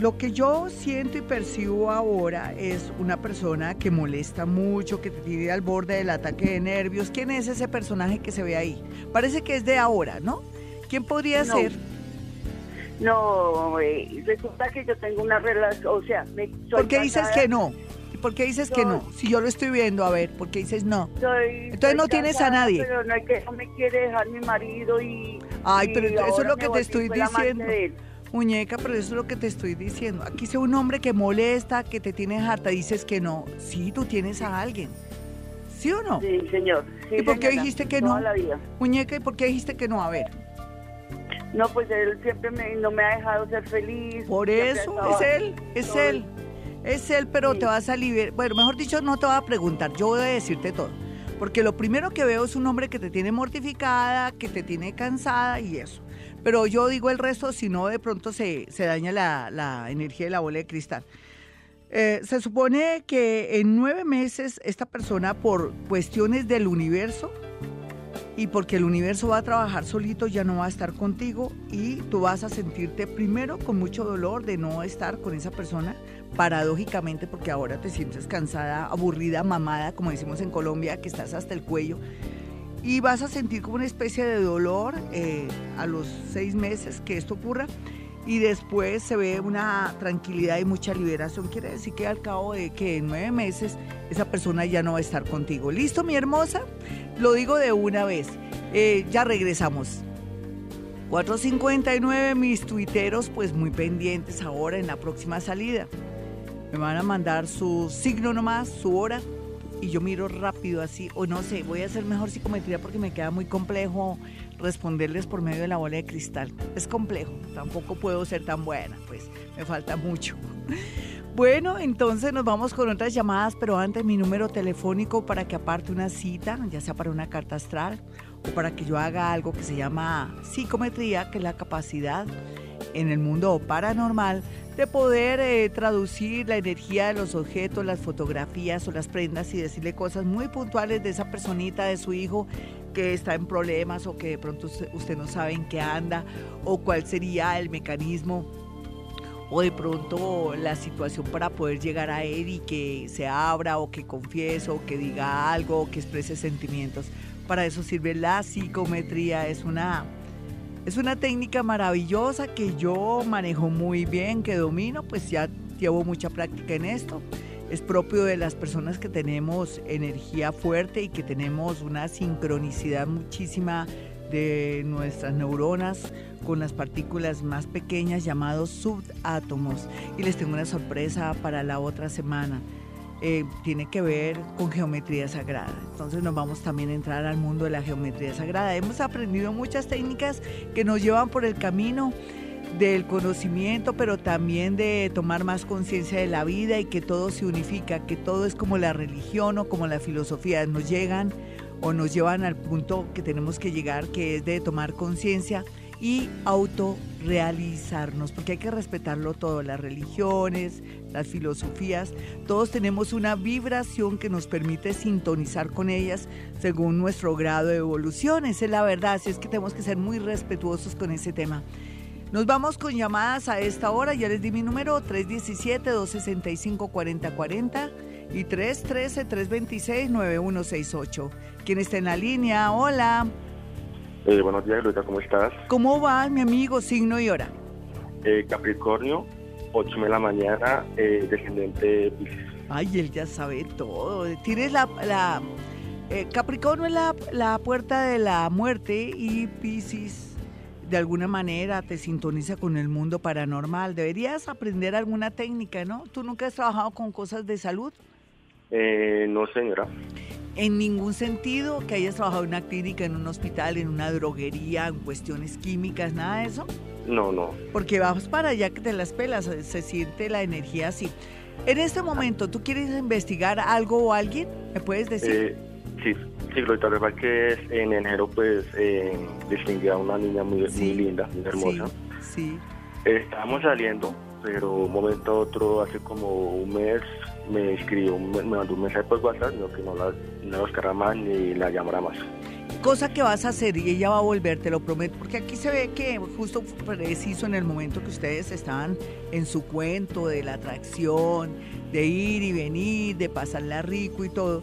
S2: lo que yo siento y percibo ahora es una persona que molesta mucho, que te tiene al borde del ataque de nervios. ¿Quién es ese personaje que se ve ahí? Parece que es de ahora, ¿no? ¿Quién podría ser?
S5: No, eh, resulta que yo tengo una relación, o sea, me,
S2: ¿Por qué dices que no? ¿Por qué dices que no? Si yo lo estoy viendo, a ver, ¿por qué dices no? Entonces no tienes a nadie.
S5: Pero no, que, no me quiere dejar mi marido y...
S2: Ay, pero eso es lo que te estoy diciendo. Muñeca, pero eso es lo que te estoy diciendo. Aquí sea un hombre que molesta, que te tiene harta, dices que no. Sí, tú tienes a alguien. ¿Sí o no?
S5: Sí, señor.
S2: ¿Y por qué dijiste que no? Muñeca, ¿y por qué dijiste que no? A ver.
S5: No, pues él siempre no me ha dejado ser feliz.
S2: Por eso, es él, es él. Es él, pero te vas a liberar. Bueno, mejor dicho, no te voy a preguntar, yo voy a decirte todo. Porque lo primero que veo es un hombre que te tiene mortificada, que te tiene cansada y eso. Pero yo digo el resto, si no de pronto se, daña la, energía de la bola de cristal. Eh, se supone que en nueve meses esta persona por cuestiones del universo y porque el universo va a trabajar solito ya no va a estar contigo y tú vas a sentirte primero con mucho dolor de no estar con esa persona, paradójicamente porque ahora te sientes cansada, aburrida, mamada, como decimos en Colombia, que estás hasta el cuello y vas a sentir como una especie de dolor eh, a los seis meses que esto ocurra y después se ve una tranquilidad y mucha liberación. Quiere decir que al cabo de que nueve meses esa persona ya no va a estar contigo. ¿Listo, mi hermosa? Lo digo de una vez. Eh, ya regresamos. 4.59, mis tuiteros, pues muy pendientes ahora en la próxima salida. Me van a mandar su signo nomás, su hora, y yo miro rápido así, o no sé, voy a hacer mejor psicometría porque me queda muy complejo responderles por medio de la bola de cristal. Es complejo, tampoco puedo ser tan buena, pues me falta mucho. Bueno, entonces nos vamos con otras llamadas, pero antes mi número telefónico para que aparte una cita, ya sea para una carta astral o para que yo haga algo que se llama psicometría, que es la capacidad en el mundo paranormal de poder eh, traducir la energía de los objetos, las fotografías o las prendas y decirle cosas muy puntuales de esa personita, de su hijo que está en problemas o que de pronto usted no sabe en qué anda o cuál sería el mecanismo o de pronto la situación para poder llegar a él y que se abra o que confiese o que diga algo o que exprese sentimientos. Para eso sirve la psicometría, es una es una técnica maravillosa que yo manejo muy bien, que domino, pues ya llevo mucha práctica en esto. Es propio de las personas que tenemos energía fuerte y que tenemos una sincronicidad muchísima de nuestras neuronas con las partículas más pequeñas llamados subátomos. Y les tengo una sorpresa para la otra semana. Eh, tiene que ver con geometría sagrada. Entonces nos vamos también a entrar al mundo de la geometría sagrada. Hemos aprendido muchas técnicas que nos llevan por el camino del conocimiento, pero también de tomar más conciencia de la vida y que todo se unifica, que todo es como la religión o como la filosofía, nos llegan o nos llevan al punto que tenemos que llegar, que es de tomar conciencia y autorrealizarnos, porque hay que respetarlo todo, las religiones, las filosofías, todos tenemos una vibración que nos permite sintonizar con ellas según nuestro grado de evolución, esa es la verdad, así es que tenemos que ser muy respetuosos con ese tema. Nos vamos con llamadas a esta hora, ya les di mi número 317-265-4040 y 313-326-9168. ¿Quién está en la línea? Hola.
S6: Eh, buenos días, Luisa, ¿cómo estás?
S2: ¿Cómo va mi amigo, signo y hora?
S6: Eh, Capricornio, 8 de la mañana, eh, descendente.
S2: Ay, él ya sabe todo. Tienes la... la eh, Capricornio es la, la puerta de la muerte y Pisces de alguna manera te sintoniza con el mundo paranormal. Deberías aprender alguna técnica, ¿no? ¿Tú nunca has trabajado con cosas de salud?
S6: Eh, no, señora.
S2: En ningún sentido que hayas trabajado en una clínica, en un hospital, en una droguería, en cuestiones químicas, nada de eso.
S6: No, no.
S2: Porque vas para allá que te las pelas, se siente la energía así. En este momento, ¿tú quieres investigar algo o alguien? ¿Me puedes decir?
S6: Eh, sí, Sí, lo verdad que en enero pues eh, distinguí a una niña muy, linda, muy hermosa.
S2: Sí,
S6: Estábamos saliendo, pero un momento a otro, hace como un mes, me escribió, me, mandó un mensaje por WhatsApp, que no la, no buscara más ni la llamara más.
S2: Cosa que vas a hacer y ella va a volver, te lo prometo, porque aquí se ve que justo preciso en el momento que ustedes estaban en su cuento de la atracción, de ir y venir, de pasarla rico y todo,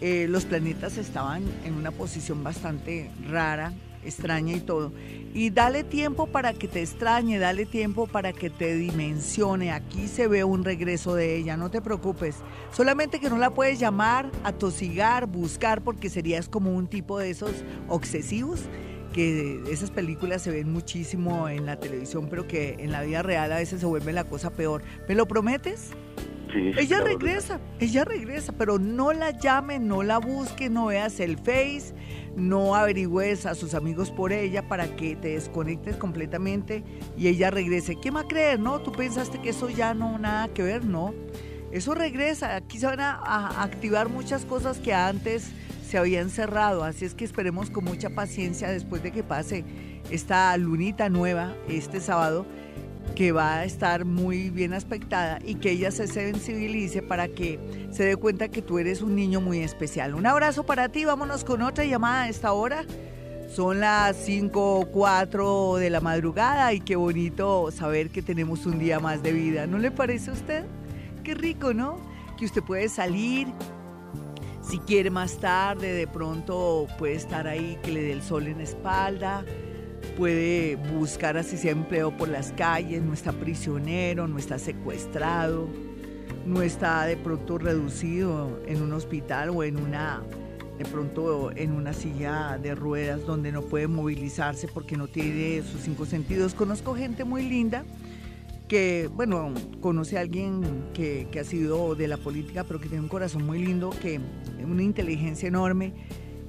S2: eh, los planetas estaban en una posición bastante rara, extraña y todo. Y dale tiempo para que te extrañe, dale tiempo para que te dimensione. Aquí se ve un regreso de ella, no te preocupes. Solamente que no la puedes llamar, atosigar, buscar, porque serías como un tipo de esos obsesivos que esas películas se ven muchísimo en la televisión, pero que en la vida real a veces se vuelve la cosa peor. ¿Me lo prometes? Ella regresa, ella regresa, pero no la llame, no la busque, no veas el Face, no averigües a sus amigos por ella para que te desconectes completamente y ella regrese. ¿Qué va a creer, no? ¿Tú pensaste que eso ya no nada que ver? No. Eso regresa. Aquí se van a activar muchas cosas que antes se habían cerrado. Así es que esperemos con mucha paciencia después de que pase esta lunita nueva este sábado que va a estar muy bien aspectada y que ella se sensibilice para que se dé cuenta que tú eres un niño muy especial. Un abrazo para ti, vámonos con otra llamada a esta hora. Son las 5 o 4 de la madrugada y qué bonito saber que tenemos un día más de vida. ¿No le parece a usted? Qué rico, ¿no? Que usted puede salir, si quiere más tarde, de pronto puede estar ahí que le dé el sol en la espalda, puede buscar así sea empleo por las calles, no está prisionero, no está secuestrado, no está de pronto reducido en un hospital o en una de pronto en una silla de ruedas donde no puede movilizarse porque no tiene sus cinco sentidos. Conozco gente muy linda que, bueno, conoce a alguien que, que ha sido de la política, pero que tiene un corazón muy lindo, que una inteligencia enorme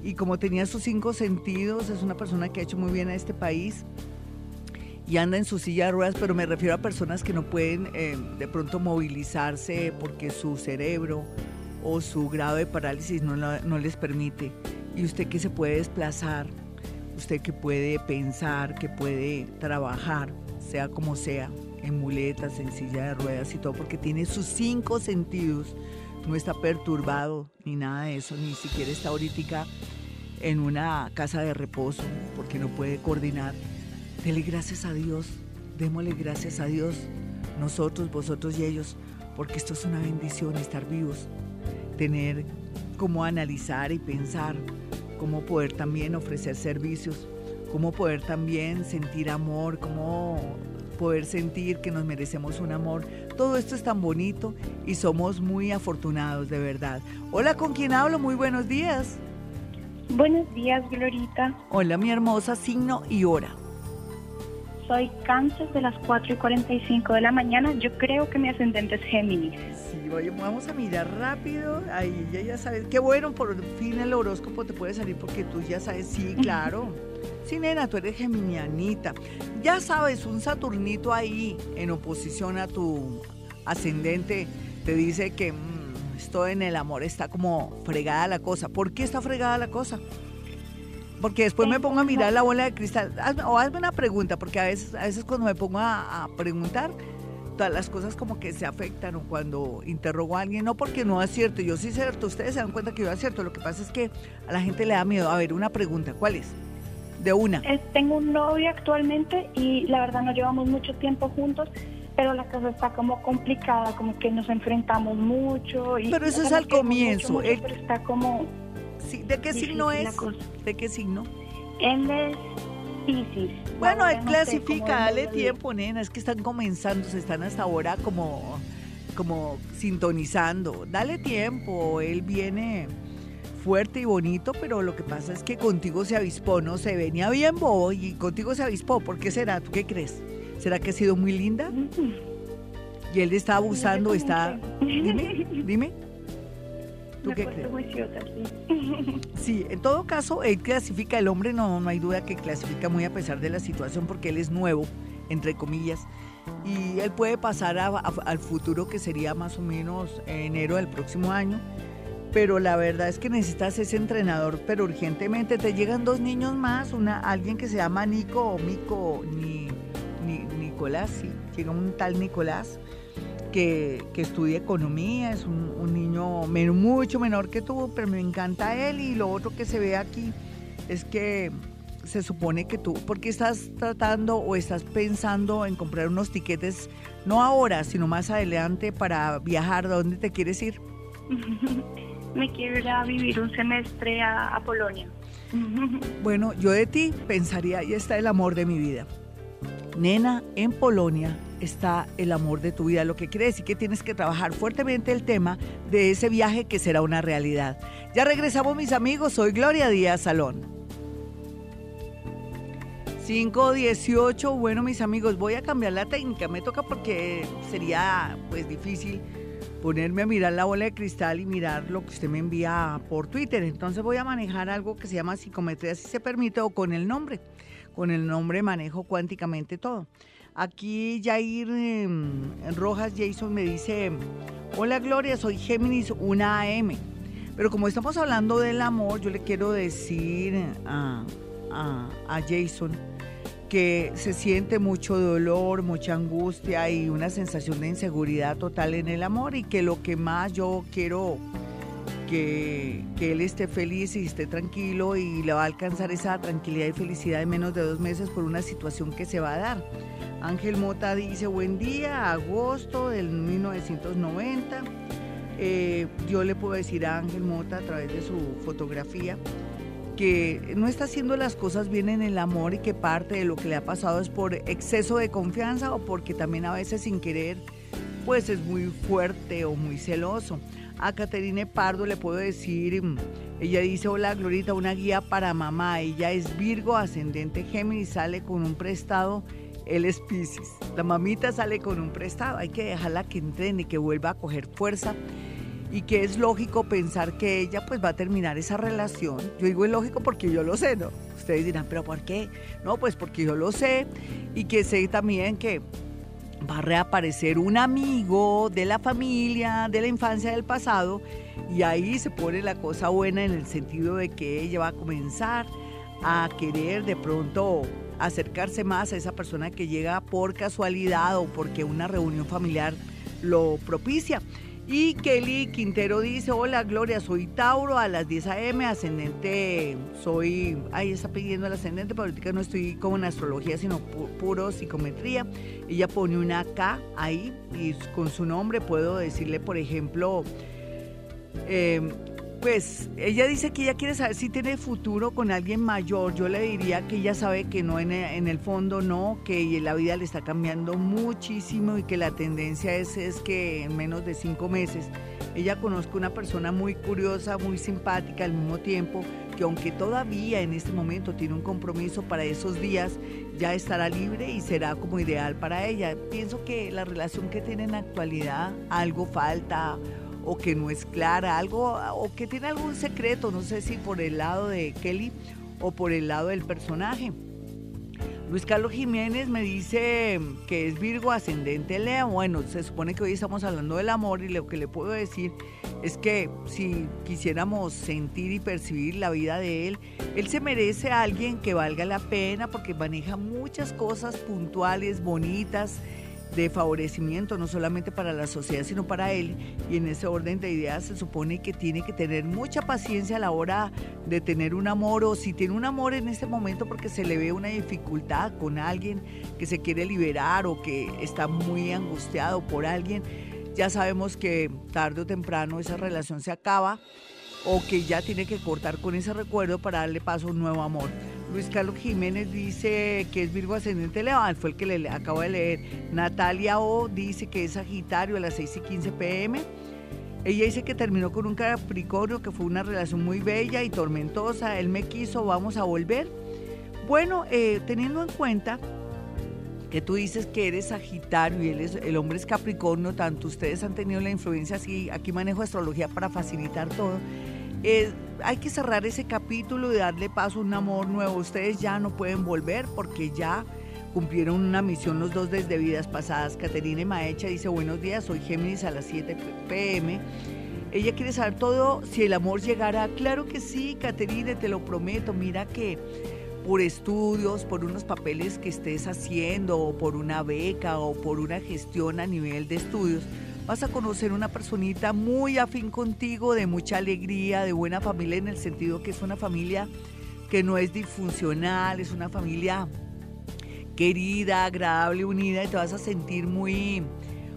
S2: y como tenía sus cinco sentidos, es una persona que ha hecho muy bien a este país y anda en su silla de ruedas, pero me refiero a personas que no pueden eh, de pronto movilizarse porque su cerebro o su grado de parálisis no, no les permite. Y usted que se puede desplazar, usted que puede pensar, que puede trabajar, sea como sea, en muletas, en silla de ruedas y todo, porque tiene sus cinco sentidos, no está perturbado ni nada de eso, ni siquiera está ahorita en una casa de reposo porque no puede coordinar. Dele gracias a Dios, démosle gracias a Dios, nosotros, vosotros y ellos, porque esto es una bendición estar vivos, tener cómo analizar y pensar, cómo poder también ofrecer servicios, cómo poder también sentir amor, cómo poder sentir que nos merecemos un amor. Todo esto es tan bonito y somos muy afortunados, de verdad. Hola, ¿con quién hablo? Muy buenos días.
S7: Buenos días, Glorita.
S2: Hola, mi hermosa, signo y hora.
S7: Soy cáncer de las 4 y 45 de la mañana. Yo creo que mi ascendente es Géminis.
S2: Sí, vamos a mirar rápido. Ahí ya, ya sabes. Qué bueno, por fin el horóscopo te puede salir porque tú ya sabes. Sí, claro. Sí, nena, tú eres geminianita. Ya sabes, un Saturnito ahí en oposición a tu ascendente te dice que mm, esto en el amor está como fregada la cosa. ¿Por qué está fregada la cosa? Porque después me pongo a mirar la bola de cristal. o hazme una pregunta, porque a veces, a veces cuando me pongo a, preguntar, todas las cosas como que se afectan o cuando interrogo a alguien, no porque no acierto, yo sí cierto, ustedes se dan cuenta que yo acierto, lo que pasa es que a la gente le da miedo. A ver, una pregunta, ¿cuál es? De una.
S7: tengo un novio actualmente y la verdad no llevamos mucho tiempo juntos, pero la cosa está como complicada, como que nos enfrentamos mucho. Y
S2: pero eso es al comienzo.
S7: Pero está como
S2: ¿De qué signo es? ¿De qué signo?
S7: Él es Pisces.
S2: Bueno, él clasifica, dale tiempo, nena, es que están comenzando, se están hasta ahora como, como sintonizando. Dale tiempo, él viene fuerte y bonito, pero lo que pasa es que contigo se avispó, no se venía bien bobo y contigo se avispó. ¿Por qué será? ¿Tú qué crees? ¿Será que ha sido muy linda? Y él está abusando, está... Dime, dime.
S7: ¿Tú qué crees?
S2: sí. en todo caso, él clasifica, el hombre no, no hay duda que clasifica muy a pesar de la situación porque él es nuevo, entre comillas, y él puede pasar al futuro que sería más o menos enero del próximo año. Pero la verdad es que necesitas ese entrenador, pero urgentemente te llegan dos niños más, una, alguien que se llama Nico o Mico, ni, ni, Nicolás, sí, llega un tal Nicolás, que, estudia economía, es un, niño mucho menor que tú, pero me encanta él y lo otro que se ve aquí es que se supone que tú, porque estás tratando o estás pensando en comprar unos tiquetes, no ahora, sino más adelante para viajar, ¿a dónde te quieres ir?
S7: Me quiero ir a vivir un semestre a, a Polonia.
S2: Bueno, yo de ti pensaría, ahí está el amor de mi vida. Nena, en Polonia está el amor de tu vida, lo que quiere decir que tienes que trabajar fuertemente el tema de ese viaje que será una realidad. Ya regresamos mis amigos, soy Gloria Díaz Salón. 518, bueno mis amigos, voy a cambiar la técnica, me toca porque sería pues difícil ponerme a mirar la bola de cristal y mirar lo que usted me envía por Twitter, entonces voy a manejar algo que se llama psicometría si se permite o con el nombre con el nombre manejo cuánticamente todo. Aquí Jair em, Rojas Jason me dice, hola Gloria, soy Géminis 1AM. Pero como estamos hablando del amor, yo le quiero decir a, a Jason que se siente mucho dolor, mucha angustia y una sensación de inseguridad total en el amor y que lo que más yo quiero que, él esté feliz y esté tranquilo y le va a alcanzar esa tranquilidad y felicidad en menos de dos meses por una situación que se va a dar. Ángel Mota dice, buen día, agosto del 1990. Eh, yo le puedo decir a Ángel Mota a través de su fotografía que no está haciendo las cosas bien en el amor y que parte de lo que le ha pasado es por exceso de confianza o porque también a veces sin querer pues es muy fuerte o muy celoso. A Caterine Pardo le puedo decir, mm, ella dice, hola Glorita, una guía para mamá. Ella es Virgo, ascendente Géminis, sale con un prestado. Él es Pisces. La mamita sale con un prestado. Hay que dejarla que entrene, que vuelva a coger fuerza y que es lógico pensar que ella pues va a terminar esa relación. Yo digo es lógico porque yo lo sé, ¿no? Ustedes dirán, pero ¿por qué? No, pues porque yo lo sé y que sé también que va a reaparecer un amigo de la familia, de la infancia del pasado, y ahí se pone la cosa buena en el sentido de que ella va a comenzar a querer de pronto acercarse más a esa persona que llega por casualidad o porque una reunión familiar lo propicia. Y Kelly Quintero dice, hola Gloria, soy Tauro a las 10 a.m., ascendente, soy, ahí está pidiendo el ascendente, pero ahorita no estoy como en astrología, sino puro psicometría. Ella pone una K ahí y con su nombre puedo decirle, por ejemplo, eh, pues ella dice que ella quiere saber si tiene futuro con alguien mayor. Yo le diría que ella sabe que no, en el, fondo no, que la vida le está cambiando muchísimo y que la tendencia es, es que en menos de cinco meses ella conozca una persona muy curiosa, muy simpática al mismo tiempo, que aunque todavía en este momento tiene un compromiso para esos días, ya estará libre y será como ideal para ella. Pienso que la relación que tiene en la actualidad, algo falta o que no es clara, algo o que tiene algún secreto, no sé si por el lado de Kelly o por el lado del personaje. Luis Carlos Jiménez me dice que es Virgo ascendente Leo. Bueno, se supone que hoy estamos hablando del amor y lo que le puedo decir es que si quisiéramos sentir y percibir la vida de él, él se merece a alguien que valga la pena porque maneja muchas cosas puntuales, bonitas de favorecimiento, no solamente para la sociedad, sino para él. Y en ese orden de ideas se supone que tiene que tener mucha paciencia a la hora de tener un amor o si tiene un amor en este momento porque se le ve una dificultad con alguien que se quiere liberar o que está muy angustiado por alguien, ya sabemos que tarde o temprano esa relación se acaba o que ya tiene que cortar con ese recuerdo para darle paso a un nuevo amor. Luis Carlos Jiménez dice que es Virgo ascendente León, fue el que le acabo de leer. Natalia O dice que es Sagitario a las 6 y 15 pm. Ella dice que terminó con un Capricornio, que fue una relación muy bella y tormentosa. Él me quiso, vamos a volver. Bueno, eh, teniendo en cuenta que tú dices que eres Sagitario y él es, el hombre es Capricornio, tanto ustedes han tenido la influencia así, aquí manejo astrología para facilitar todo. Eh, hay que cerrar ese capítulo y darle paso a un amor nuevo. Ustedes ya no pueden volver porque ya cumplieron una misión los dos desde vidas pasadas. Caterina Maecha dice, buenos días, soy Géminis a las 7 pm. Ella quiere saber todo, si el amor llegará. Claro que sí, Caterina, te lo prometo. Mira que por estudios, por unos papeles que estés haciendo, o por una beca, o por una gestión a nivel de estudios, vas a conocer una personita muy afín contigo, de mucha alegría, de buena familia, en el sentido que es una familia que no es disfuncional, es una familia querida, agradable, unida y te vas a sentir muy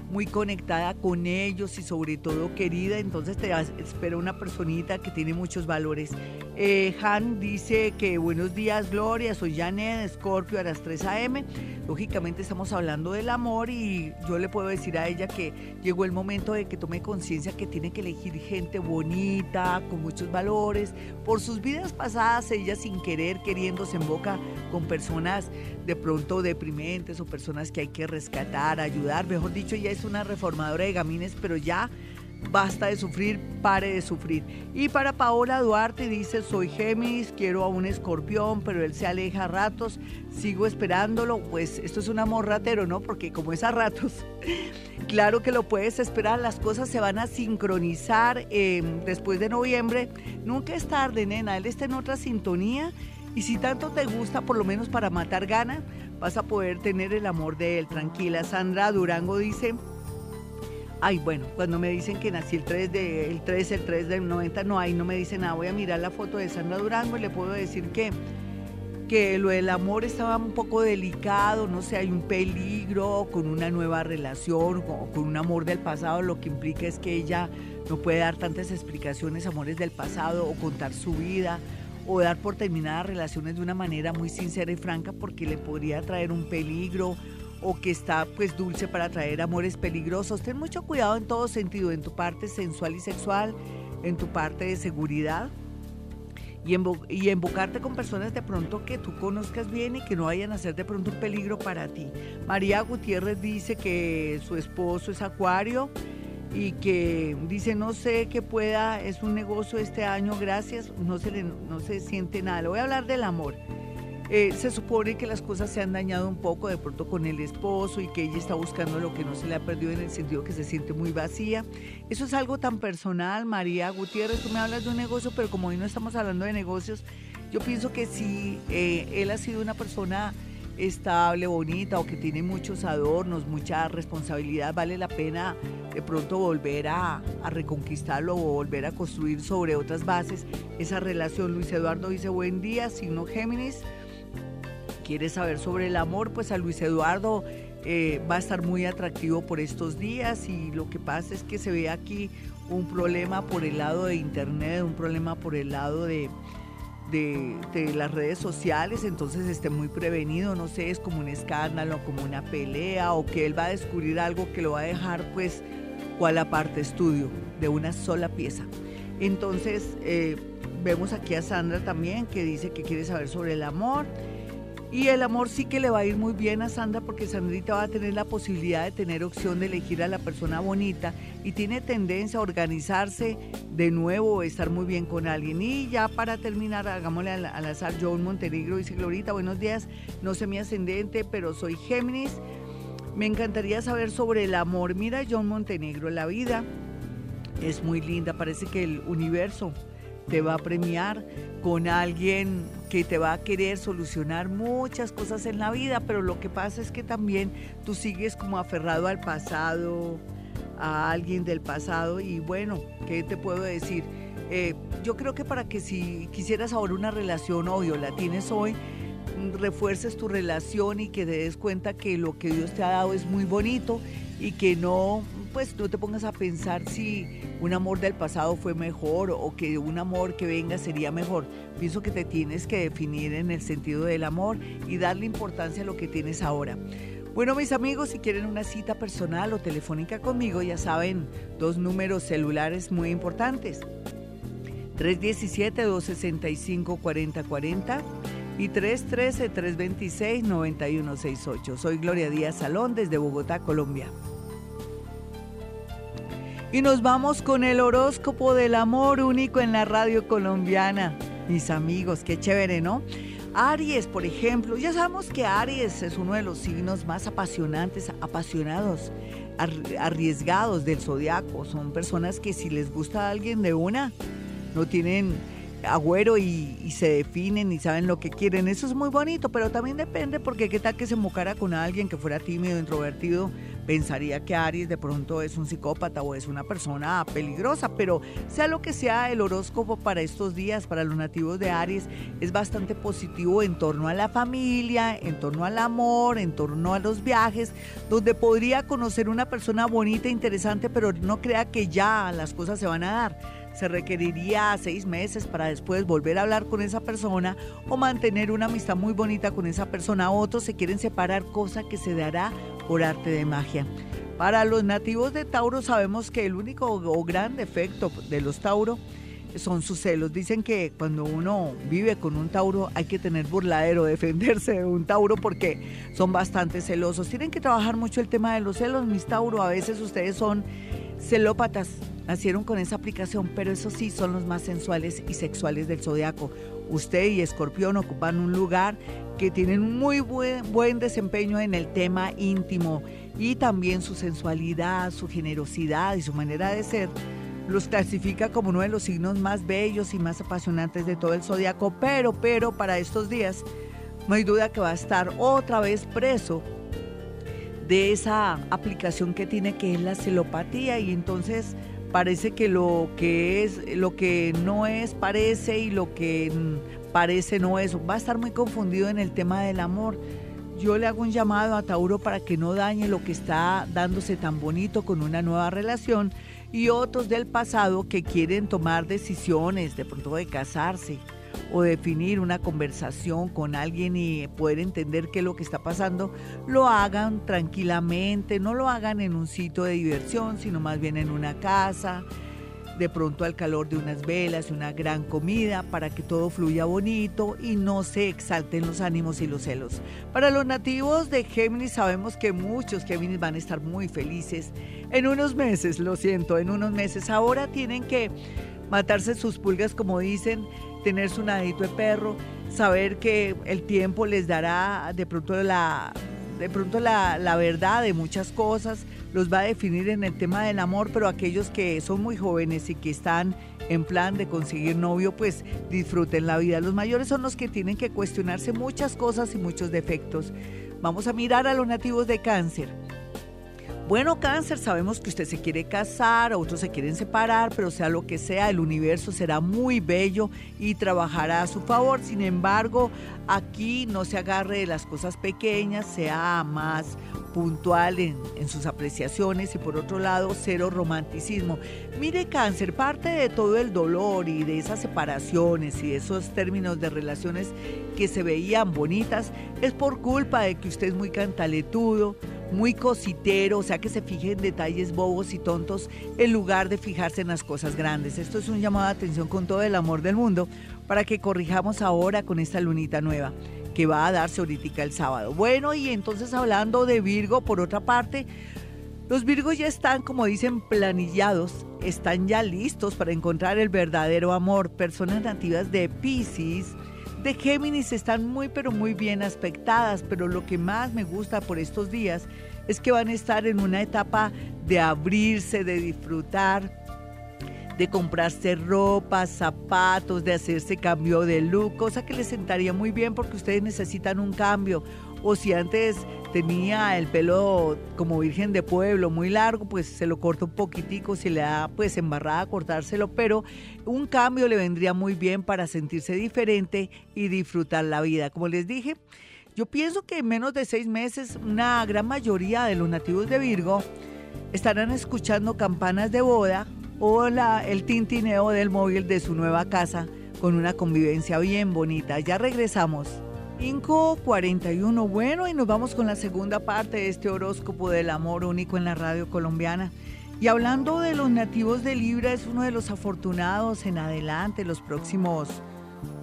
S2: muy conectada con ellos y sobre todo querida, entonces te espera una personita que tiene muchos valores. Eh, Han dice que buenos días Gloria, soy Janet Scorpio a las 3 a.m. Lógicamente estamos hablando del amor y yo le puedo decir a ella que llegó el momento de que tome conciencia que tiene que elegir gente bonita, con muchos valores. Por sus vidas pasadas, ella sin querer, queriéndose en boca con personas de pronto deprimentes o personas que hay que rescatar, ayudar. Mejor dicho, ella es una reformadora de gamines, pero ya basta de sufrir, pare de sufrir. Y para Paola Duarte dice, soy Géminis, quiero a un escorpión, pero él se aleja a ratos, sigo esperándolo. Pues esto es un amor ratero, ¿no? Porque como es a ratos, claro que lo puedes esperar, las cosas se van a sincronizar em, después de noviembre. Nunca es tarde, nena, él está en otra sintonía. Y si tanto te gusta, por lo menos para matar gana, vas a poder tener el amor de él. Tranquila, Sandra Durango dice, Ay, bueno, cuando me dicen que nací el 3 de, el 3, el 3 del 90, no, ahí no me dicen nada. Voy a mirar la foto de Sandra Durango y le puedo decir que, que lo del amor estaba un poco delicado, no sé, hay un peligro con una nueva relación o con un amor del pasado, lo que implica es que ella no puede dar tantas explicaciones, amores del pasado o contar su vida o dar por terminadas relaciones de una manera muy sincera y franca porque le podría traer un peligro o que está pues dulce para traer amores peligrosos. Ten mucho cuidado en todo sentido, en tu parte sensual y sexual, en tu parte de seguridad y, y embocarte con personas de pronto que tú conozcas bien y que no vayan a ser de pronto un peligro para ti. María Gutiérrez dice que su esposo es acuario y que dice no sé qué pueda, es un negocio este año, gracias, no se, no se siente nada. Le voy a hablar del amor. Eh, se supone que las cosas se han dañado un poco de pronto con el esposo y que ella está buscando lo que no se le ha perdido en el sentido que se siente muy vacía. Eso es algo tan personal, María Gutiérrez, tú me hablas de un negocio, pero como hoy no estamos hablando de negocios, yo pienso que si eh, él ha sido una persona estable, bonita o que tiene muchos adornos, mucha responsabilidad, vale la pena de pronto volver a, reconquistarlo o volver a construir sobre otras bases esa relación. Luis Eduardo dice, buen día, signo Géminis quieres saber sobre el amor, pues a Luis Eduardo eh, va a estar muy atractivo por estos días y lo que pasa es que se ve aquí un problema por el lado de internet, un problema por el lado de, de, las redes sociales, entonces esté muy prevenido, no sé, es como un escándalo, como una pelea o que él va a descubrir algo que lo va a dejar pues cual aparte estudio de una sola pieza. Entonces eh, vemos aquí a Sandra también que dice que quiere saber sobre el amor Y el amor sí que le va a ir muy bien a Sandra porque Sandrita va a tener la posibilidad de tener opción de elegir a la persona bonita y tiene tendencia a organizarse de nuevo, estar muy bien con alguien. Y ya para terminar, hagámosle al, al azar, John Montenegro dice, Glorita, buenos días, no sé mi ascendente, pero soy Géminis. Me encantaría saber sobre el amor. Mira, John Montenegro, la vida es muy linda, parece que el universo te va a premiar con alguien que te va a querer solucionar muchas cosas en la vida, pero lo que pasa es que también tú sigues como aferrado al pasado, a alguien del pasado y bueno, ¿qué te puedo decir? Eh, yo creo que para que si quisieras ahora una relación, obvio, la tienes hoy, refuerces tu relación y que te des cuenta que lo que Dios te ha dado es muy bonito y que no, pues no te pongas a pensar si un amor del pasado fue mejor o que un amor que venga sería mejor. Pienso que te tienes que definir en el sentido del amor y darle importancia a lo que tienes ahora. Bueno, mis amigos, si quieren una cita personal o telefónica conmigo, ya saben, dos números celulares muy importantes. 317-265-4040 y 313-326-9168. Soy Gloria Díaz Salón desde Bogotá, Colombia. Y nos vamos con el horóscopo del amor único en la radio colombiana. Mis amigos, qué chévere, ¿no? Aries, por ejemplo, ya sabemos que Aries es uno de los signos más apasionantes, apasionados, arriesgados del zodiaco. Son personas que si les gusta alguien de una, no tienen agüero y, se definen y saben lo que quieren. Eso es muy bonito, pero también depende porque qué tal que se mocara con alguien que fuera tímido, introvertido, pensaría que Aries de pronto es un psicópata o es una persona peligrosa, pero sea lo que sea el horóscopo para estos días, para los nativos de Aries, es bastante positivo en torno a la familia, en torno al amor, en torno a los viajes, donde podría conocer una persona bonita, interesante, pero no crea que ya las cosas se van a dar se requeriría seis meses para después volver a hablar con esa persona o mantener una amistad muy bonita con esa persona. Otros se quieren separar, cosa que se dará por arte de magia. Para los nativos de Tauro sabemos que el único o gran defecto de los Tauro son sus celos. Dicen que cuando uno vive con un Tauro hay que tener burladero, defenderse de un Tauro porque son bastante celosos. Tienen que trabajar mucho el tema de los celos, mis Tauro. A veces ustedes son celópatas nacieron con esa aplicación, pero eso sí son los más sensuales y sexuales del zodiaco. Usted y Escorpión ocupan un lugar que tienen muy buen, buen desempeño en el tema íntimo y también su sensualidad, su generosidad y su manera de ser los clasifica como uno de los signos más bellos y más apasionantes de todo el zodiaco, pero, pero para estos días no hay duda que va a estar otra vez preso de esa aplicación que tiene que es la celopatía. Y entonces parece que lo que es, lo que no es parece y lo que parece no es. Va a estar muy confundido en el tema del amor. Yo le hago un llamado a Tauro para que no dañe lo que está dándose tan bonito con una nueva relación y otros del pasado que quieren tomar decisiones, de pronto de casarse o definir una conversación con alguien y poder entender qué es lo que está pasando, lo hagan tranquilamente, no lo hagan en un sitio de diversión, sino más bien en una casa, de pronto al calor de unas velas, una gran comida, para que todo fluya bonito y no se exalten los ánimos y los celos. Para los nativos de Géminis sabemos que muchos Géminis van a estar muy felices en unos meses, lo siento, en unos meses. Ahora tienen que matarse sus pulgas, como dicen, tener su nadito de perro, saber que el tiempo les dará de pronto la, de pronto la, la, verdad de muchas cosas, los va a definir en el tema del amor, pero aquellos que son muy jóvenes y que están en plan de conseguir novio, pues disfruten la vida. Los mayores son los que tienen que cuestionarse muchas cosas y muchos defectos. Vamos a mirar a los nativos de cáncer. Bueno, cáncer, sabemos que usted se quiere casar, otros se quieren separar, pero sea lo que sea, el universo será muy bello y trabajará a su favor. Sin embargo, aquí no se agarre de las cosas pequeñas, sea más puntual en, sus apreciaciones y por otro lado cero romanticismo. Mire cáncer, parte de todo el dolor y de esas separaciones y de esos términos de relaciones que se veían bonitas es por culpa de que usted es muy cantaletudo, muy cositero, o sea que se fije en detalles bobos y tontos en lugar de fijarse en las cosas grandes. Esto es un llamado de atención con todo el amor del mundo para que corrijamos ahora con esta lunita nueva. que va a darse ahorita el sábado. Bueno, y entonces hablando de Virgo, por otra parte, los Virgos ya están, como dicen, planillados, están ya listos para encontrar el verdadero amor. Personas nativas de Pisces, de Géminis están muy pero muy bien aspectadas, pero lo que más me gusta por estos días es que van a estar en una etapa de abrirse, de disfrutar, de comprarse ropa, zapatos, de hacerse cambio de look, cosa que les sentaría muy bien porque ustedes necesitan un cambio. O si antes tenía el pelo como virgen de pueblo muy largo, pues se lo corta un poquitico, si le da pues embarrada cortárselo, pero un cambio le vendría muy bien para sentirse diferente y disfrutar la vida. Como les dije, yo pienso que en menos de seis meses una gran mayoría de los nativos de Virgo estarán escuchando campanas de boda o el tintineo del móvil de su nueva casa con una convivencia bien bonita. Ya regresamos. 541, bueno, y nos vamos con la segunda parte de este horóscopo del amor único en la radio colombiana. Y hablando de los nativos de Libra, es uno de los afortunados en adelante, los próximos,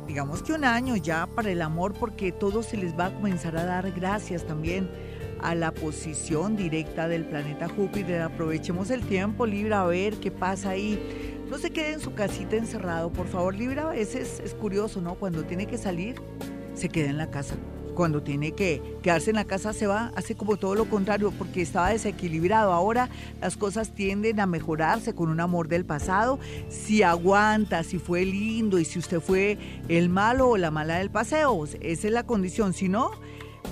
S2: digamos que un año ya para el amor, porque todo se les va a comenzar a dar gracias también a la posición directa del planeta Júpiter. Aprovechemos el tiempo, Libra, a ver qué pasa ahí. No se quede en su casita encerrado, por favor, Libra. A veces es curioso, ¿no? Cuando tiene que salir, se queda en la casa. Cuando tiene que quedarse en la casa se va, hace como todo lo contrario, porque estaba desequilibrado. Ahora las cosas tienden a mejorarse con un amor del pasado. Si aguanta, si fue lindo y si usted fue el malo o la mala del paseo, esa es la condición. Si no,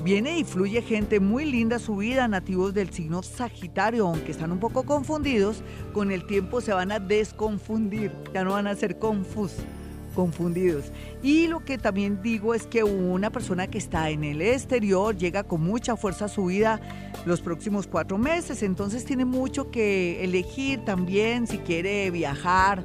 S2: Viene y fluye gente muy linda a su vida, nativos del signo Sagitario, aunque están un poco confundidos, con el tiempo se van a desconfundir, ya no van a ser confusos confundidos. Y lo que también digo es que una persona que está en el exterior llega con mucha fuerza a su vida los próximos cuatro meses, entonces tiene mucho que elegir también si quiere viajar,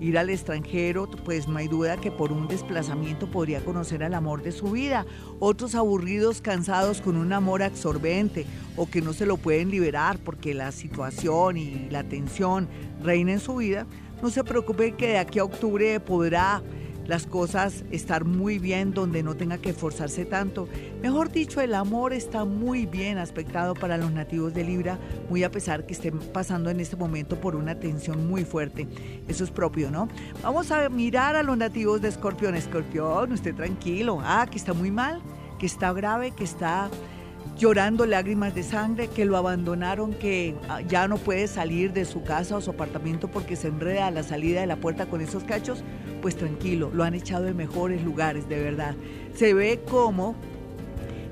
S2: ir al extranjero, pues no hay duda que por un desplazamiento podría conocer al amor de su vida. Otros aburridos, cansados con un amor absorbente o que no se lo pueden liberar porque la situación y la tensión reina en su vida, no se preocupe que de aquí a octubre podrá las cosas estar muy bien donde no tenga que esforzarse tanto. Mejor dicho, el amor está muy bien aspectado para los nativos de Libra, muy a pesar que estén pasando en este momento por una tensión muy fuerte. Eso es propio, ¿no? Vamos a mirar a los nativos de Escorpión. Escorpión, usted tranquilo. Ah, que está muy mal, que está grave, que está llorando lágrimas de sangre, que lo abandonaron, que ah, ya no puede salir de su casa o su apartamento porque se enreda a la salida de la puerta con esos cachos, pues tranquilo, lo han echado en mejores lugares, de verdad. Se ve como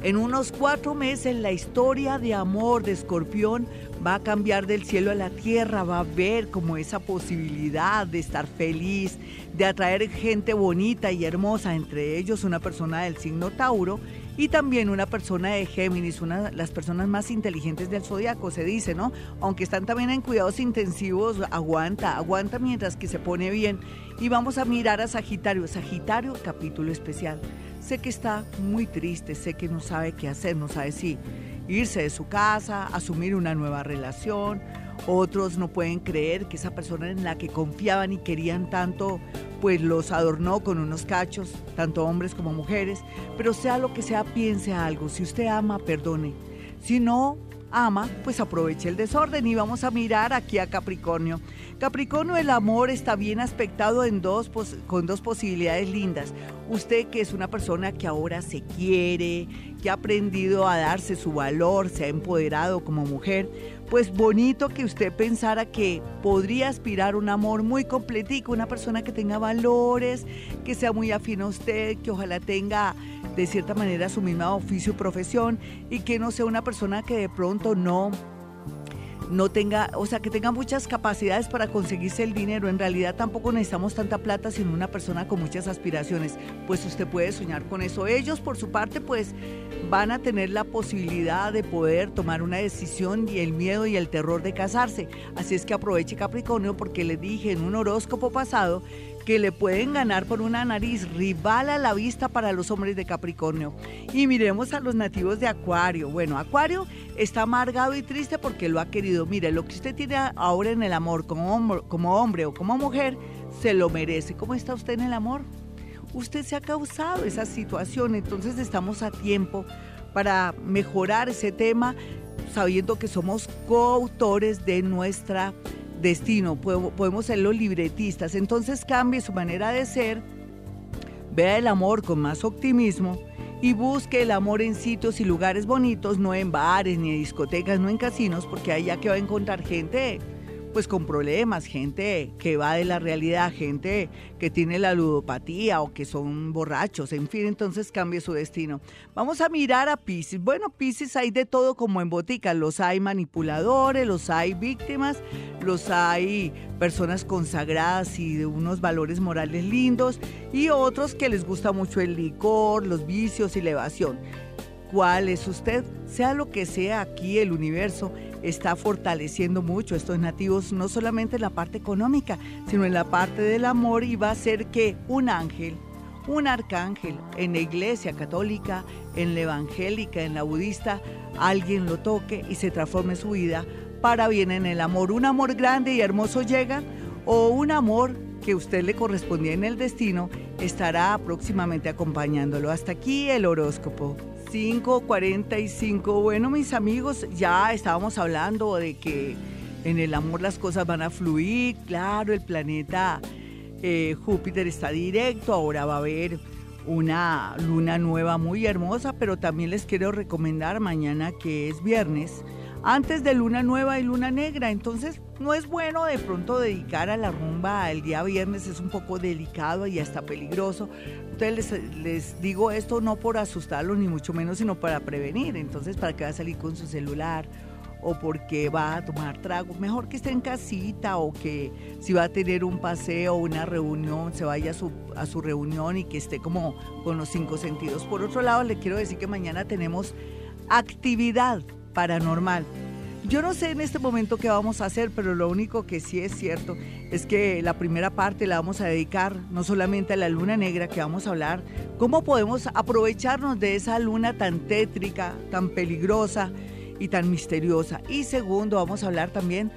S2: en unos cuatro meses la historia de amor de Escorpión va a cambiar del cielo a la tierra, va a ver como esa posibilidad de estar feliz, de atraer gente bonita y hermosa, entre ellos una persona del signo Tauro y también una persona de Géminis, una de las personas más inteligentes del zodiaco, se dice, ¿no? Aunque están también en cuidados intensivos, aguanta, aguanta mientras que se pone bien. Y vamos a mirar a Sagitario, Sagitario, capítulo especial. Sé que está muy triste, sé que no sabe qué hacer, no sabe si irse de su casa, asumir una nueva relación. Otros no pueden creer que esa persona en la que confiaban y querían tanto pues los adornó con unos cachos, tanto hombres como mujeres, pero sea lo que sea, piense algo, si usted ama, perdone, si no ama, pues aproveche el desorden y vamos a mirar aquí a Capricornio. Capricornio, el amor está bien aspectado en dos, con dos posibilidades lindas. Usted que es una persona que ahora se quiere, que ha aprendido a darse su valor, se ha empoderado como mujer, pues bonito que usted pensara que podría aspirar un amor muy completico, una persona que tenga valores, que sea muy afín a usted, que ojalá tenga de cierta manera su misma oficio y profesión y que no sea una persona que de pronto no no tenga, o sea, que tenga muchas capacidades para conseguirse el dinero. En realidad tampoco necesitamos tanta plata, sino una persona con muchas aspiraciones. Pues usted puede soñar con eso. Ellos, por su parte, pues van a tener la posibilidad de poder tomar una decisión y el miedo y el terror de casarse. Así es que aproveche Capricornio porque le dije en un horóscopo pasado que le pueden ganar por una nariz, rival a la vista para los hombres de Capricornio. Y miremos a los nativos de Acuario. Bueno, Acuario está amargado y triste porque lo ha querido. Mire, lo que usted tiene ahora en el amor como hombre, como hombre o como mujer, se lo merece. ¿Cómo está usted en el amor? usted se ha causado esa situación, entonces estamos a tiempo para mejorar ese tema sabiendo que somos coautores de nuestra destino, podemos ser los libretistas, entonces cambie su manera de ser, vea el amor con más optimismo y busque el amor en sitios y lugares bonitos, no en bares ni en discotecas, no en casinos, porque allá que va a encontrar gente pues con problemas, gente que va de la realidad, gente que tiene la ludopatía o que son borrachos, en fin, entonces cambie su destino. Vamos a mirar a Pisces. Bueno, Pisces hay de todo como en botica, los hay manipuladores, los hay víctimas, los hay personas consagradas y de unos valores morales lindos y otros que les gusta mucho el licor, los vicios y la evasión. ¿Cuál es usted? Sea lo que sea aquí el universo está fortaleciendo mucho estos nativos, no solamente en la parte económica, sino en la parte del amor y va a ser que un ángel, un arcángel en la iglesia católica, en la evangélica, en la budista, alguien lo toque y se transforme su vida para bien en el amor. Un amor grande y hermoso llega o un amor que usted le correspondía en el destino estará próximamente acompañándolo. Hasta aquí el horóscopo. 5.45. Bueno, mis amigos, ya estábamos hablando de que en el amor las cosas van a fluir. Claro, el planeta eh, Júpiter está directo. Ahora va a haber una luna nueva muy hermosa, pero también les quiero recomendar mañana que es viernes antes de luna nueva y luna negra. Entonces no es bueno de pronto dedicar a la rumba el día viernes, es un poco delicado y hasta peligroso. Entonces les, digo esto no por asustarlos ni mucho menos, sino para prevenir. Entonces, ¿para qué va a salir con su celular? o porque va a tomar trago, mejor que esté en casita o que si va a tener un paseo o una reunión, se vaya a su, a su reunión y que esté como con los cinco sentidos. Por otro lado, le quiero decir que mañana tenemos actividad paranormal. Yo no sé en este momento qué vamos a hacer, pero lo único que sí es cierto es que la primera parte la vamos a dedicar no solamente a la luna negra, que vamos a hablar cómo podemos aprovecharnos de esa luna tan tétrica, tan peligrosa y tan misteriosa. Y segundo, vamos a hablar también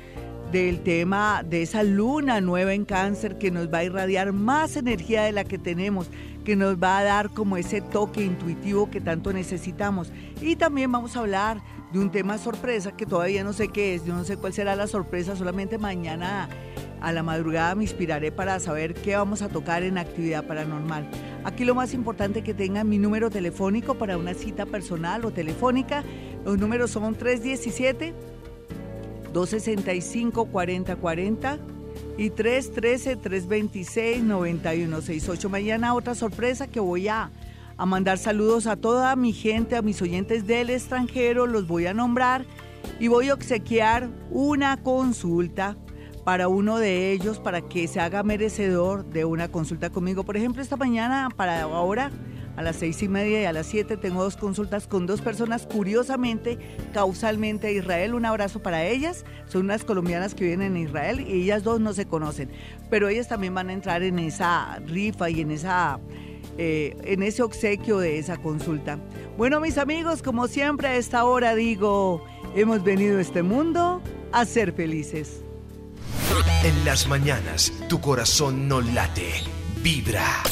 S2: del tema de esa luna nueva en cáncer que nos va a irradiar más energía de la que tenemos, que nos va a dar como ese toque intuitivo que tanto necesitamos. Y también vamos a hablar de un tema sorpresa que todavía no sé qué es, yo no sé cuál será la sorpresa, solamente mañana a la madrugada me inspiraré para saber qué vamos a tocar en actividad paranormal. Aquí lo más importante que tengan mi número telefónico para una cita personal o telefónica. Los números son 317 265 4040 y 313 326 9168. Mañana otra sorpresa que voy a a mandar saludos a toda mi gente, a mis oyentes del extranjero, los voy a nombrar y voy a obsequiar una consulta para uno de ellos para que se haga merecedor de una consulta conmigo. Por ejemplo, esta mañana, para ahora, a las seis y media y a las siete, tengo dos consultas con dos personas, curiosamente, causalmente a Israel. Un abrazo para ellas. Son unas colombianas que viven en Israel y ellas dos no se conocen, pero ellas también van a entrar en esa rifa y en esa eh, en ese obsequio de esa consulta. Bueno, mis amigos, como siempre a esta hora digo, hemos venido a este mundo a ser felices.
S1: En las mañanas, tu corazón no late, vibra.